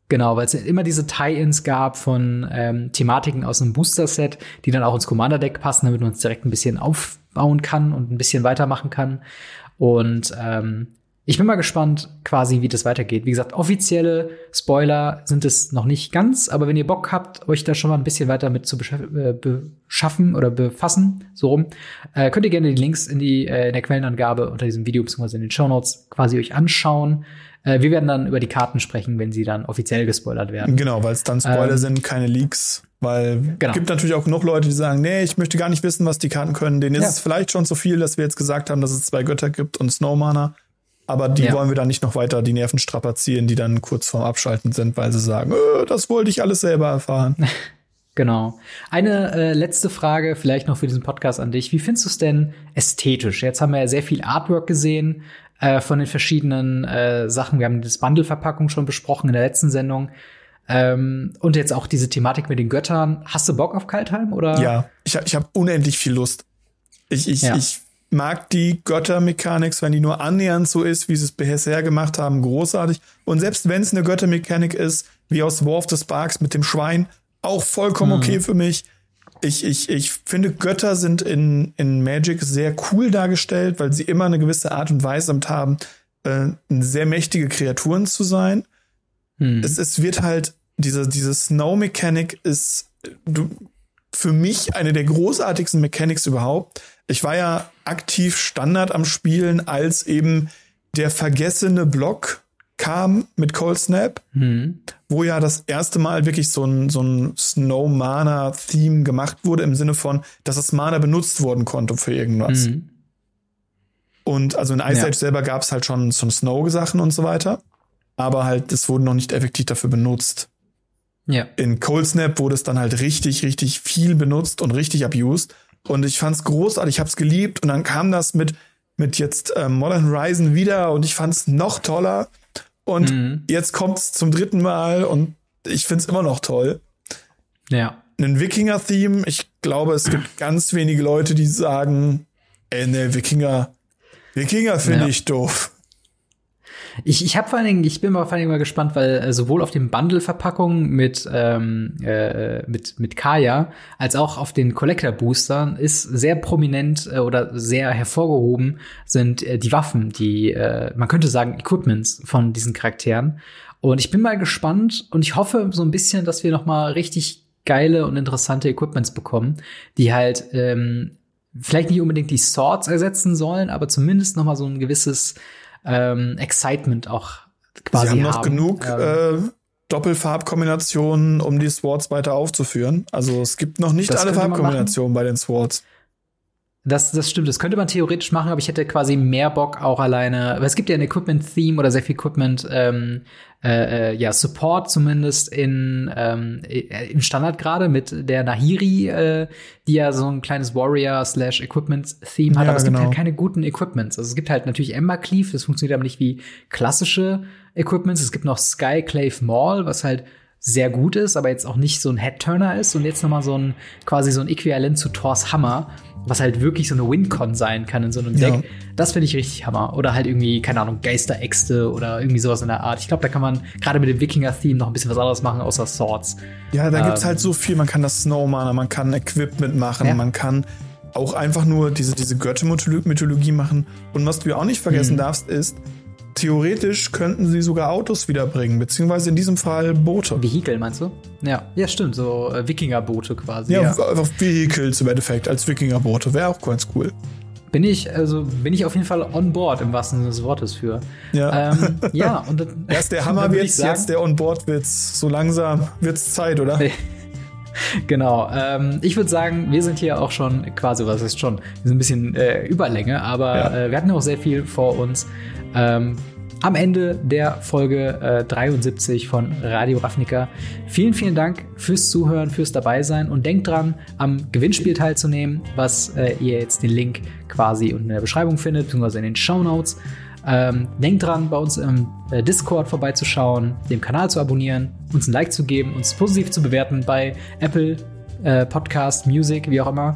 Genau, weil es immer diese Tie-Ins gab von ähm, Thematiken aus einem Booster-Set, die dann auch ins Commander-Deck passen, damit man es direkt ein bisschen aufbauen kann und ein bisschen weitermachen kann. Und ähm, ich bin mal gespannt, quasi, wie das weitergeht. Wie gesagt, offizielle Spoiler sind es noch nicht ganz, aber wenn ihr Bock habt, euch da schon mal ein bisschen weiter mit zu äh, beschaffen oder befassen, so rum, äh, könnt ihr gerne die Links in, die, äh, in der Quellenangabe unter diesem Video bzw. in den Show Notes quasi euch anschauen. Äh, wir werden dann über die Karten sprechen, wenn sie dann offiziell gespoilert werden. Genau, weil es dann Spoiler ähm, sind, keine Leaks. Weil genau. gibt natürlich auch genug Leute, die sagen, nee, ich möchte gar nicht wissen, was die Karten können. Denen ja. ist es vielleicht schon zu viel, dass wir jetzt gesagt haben, dass es zwei Götter gibt und Snowmaner. Aber die ja. wollen wir dann nicht noch weiter die Nerven strapazieren, die dann kurz vorm Abschalten sind, weil sie sagen, äh, das wollte ich alles selber erfahren. (laughs) Genau. Eine äh, letzte Frage vielleicht noch für diesen Podcast an dich. Wie findest du es denn ästhetisch? Jetzt haben wir ja sehr viel Artwork gesehen äh, von den verschiedenen äh, Sachen. Wir haben das Bundle-Verpackung schon besprochen in der letzten Sendung. Ähm, und jetzt auch diese Thematik mit den Göttern. Hast du Bock auf Kaltheim oder? Ja, ich, ich habe unendlich viel Lust. Ich, ich, ja. ich mag die Göttermechanik, wenn die nur annähernd so ist, wie sie es bisher gemacht haben, großartig. Und selbst wenn es eine Göttermechanik ist, wie aus War of the Sparks mit dem Schwein, auch vollkommen mhm. okay für mich. Ich, ich, ich finde, Götter sind in, in Magic sehr cool dargestellt, weil sie immer eine gewisse Art und Weise haben, äh, sehr mächtige Kreaturen zu sein. Mhm. Es, es wird halt, diese, diese Snow-Mechanik ist du, für mich eine der großartigsten Mechanics überhaupt ich war ja aktiv Standard am Spielen, als eben der vergessene Block kam mit Cold Snap, mhm. wo ja das erste Mal wirklich so ein, so ein Snow Mana Theme gemacht wurde im Sinne von, dass das Mana benutzt worden konnte für irgendwas. Mhm. Und also in Ice Age ja. selber gab es halt schon so Snow-Sachen und so weiter. Aber halt, es wurde noch nicht effektiv dafür benutzt. Ja. In Cold Snap wurde es dann halt richtig, richtig viel benutzt und richtig abused. Und ich fand's großartig, ich hab's geliebt. Und dann kam das mit, mit jetzt äh, Modern Horizon wieder und ich fand's noch toller. Und mhm. jetzt kommt's zum dritten Mal und ich find's immer noch toll. Ja. Ein Wikinger-Theme, ich glaube, es gibt (clears throat) ganz wenige Leute, die sagen, ey, ne, Wikinger, Wikinger finde ja. ich doof. Ich, ich habe vor allen Dingen, ich bin mal vor allen Dingen mal gespannt, weil äh, sowohl auf den Bundle-Verpackungen mit, ähm, äh, mit, mit Kaya als auch auf den Collector-Boostern ist sehr prominent äh, oder sehr hervorgehoben sind äh, die Waffen, die, äh, man könnte sagen, Equipments von diesen Charakteren. Und ich bin mal gespannt und ich hoffe so ein bisschen, dass wir noch mal richtig geile und interessante Equipments bekommen, die halt ähm, vielleicht nicht unbedingt die Swords ersetzen sollen, aber zumindest noch mal so ein gewisses ähm, Excitement auch quasi Sie haben. noch genug ähm, äh, Doppelfarbkombinationen, um die Swords weiter aufzuführen. Also es gibt noch nicht alle Farbkombinationen bei den Swords. Das, das stimmt, das könnte man theoretisch machen, aber ich hätte quasi mehr Bock auch alleine. Aber es gibt ja ein Equipment-Theme oder sehr viel Equipment, ähm, äh, äh, ja, Support zumindest in ähm, äh, im Standard gerade mit der Nahiri, äh, die ja so ein kleines Warrior-slash-Equipment-Theme hat, ja, aber es genau. gibt halt keine guten Equipments. Also es gibt halt natürlich Ember Cleave, das funktioniert aber nicht wie klassische Equipments. Es gibt noch Sky Clave Maul, was halt sehr gut ist, aber jetzt auch nicht so ein Head-Turner ist und jetzt noch mal so ein quasi so ein Äquivalent zu Thors Hammer, was halt wirklich so eine Wincon sein kann in so einem Deck. Ja. Das finde ich richtig Hammer. Oder halt irgendwie, keine Ahnung, Geisteräxte oder irgendwie sowas in der Art. Ich glaube, da kann man gerade mit dem Wikinger-Theme noch ein bisschen was anderes machen, außer Swords. Ja, da ähm, gibt's halt so viel. Man kann das Snowman, man kann Equipment machen, ja. man kann auch einfach nur diese, diese Göttermythologie machen. Und was du ja auch nicht vergessen hm. darfst, ist, Theoretisch könnten sie sogar Autos wiederbringen, beziehungsweise in diesem Fall Boote. Vehikel, meinst du? Ja, ja, stimmt, so äh, Wikingerboote quasi. Ja, ja. einfach Vehicles im Endeffekt als Wikingerboote, wäre auch ganz cool. Bin ich, also bin ich auf jeden Fall on board im wahrsten Sinne des Wortes für. Ja. Ähm, (laughs) ja, und (laughs) dann, Erst der Hammerwitz, jetzt der on board Witz. So langsam wird's Zeit, oder? (laughs) genau. Ähm, ich würde sagen, wir sind hier auch schon quasi, was ist schon, wir sind ein bisschen äh, Überlänge, aber ja. äh, wir hatten auch sehr viel vor uns. Ähm, am Ende der Folge äh, 73 von Radio Ravnica. Vielen, vielen Dank fürs Zuhören, fürs Dabeisein und denkt dran, am Gewinnspiel teilzunehmen, was äh, ihr jetzt den Link quasi unten in der Beschreibung findet, beziehungsweise in den Show Notes. Ähm, denkt dran, bei uns im äh, Discord vorbeizuschauen, dem Kanal zu abonnieren, uns ein Like zu geben, uns positiv zu bewerten bei Apple äh, Podcast, Music, wie auch immer.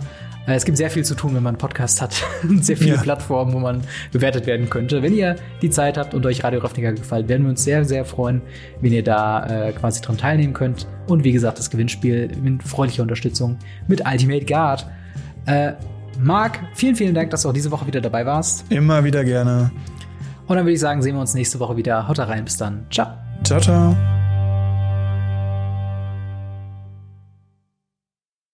Es gibt sehr viel zu tun, wenn man einen Podcast hat. (laughs) sehr viele ja. Plattformen, wo man bewertet werden könnte. Wenn ihr die Zeit habt und euch Radio Ravnica gefällt, werden wir uns sehr, sehr freuen, wenn ihr da äh, quasi dran teilnehmen könnt. Und wie gesagt, das Gewinnspiel mit freundlicher Unterstützung mit Ultimate Guard. Äh, Marc, vielen, vielen Dank, dass du auch diese Woche wieder dabei warst. Immer wieder gerne. Und dann würde ich sagen, sehen wir uns nächste Woche wieder. Haut rein, bis dann. Ciao. Ciao, ciao.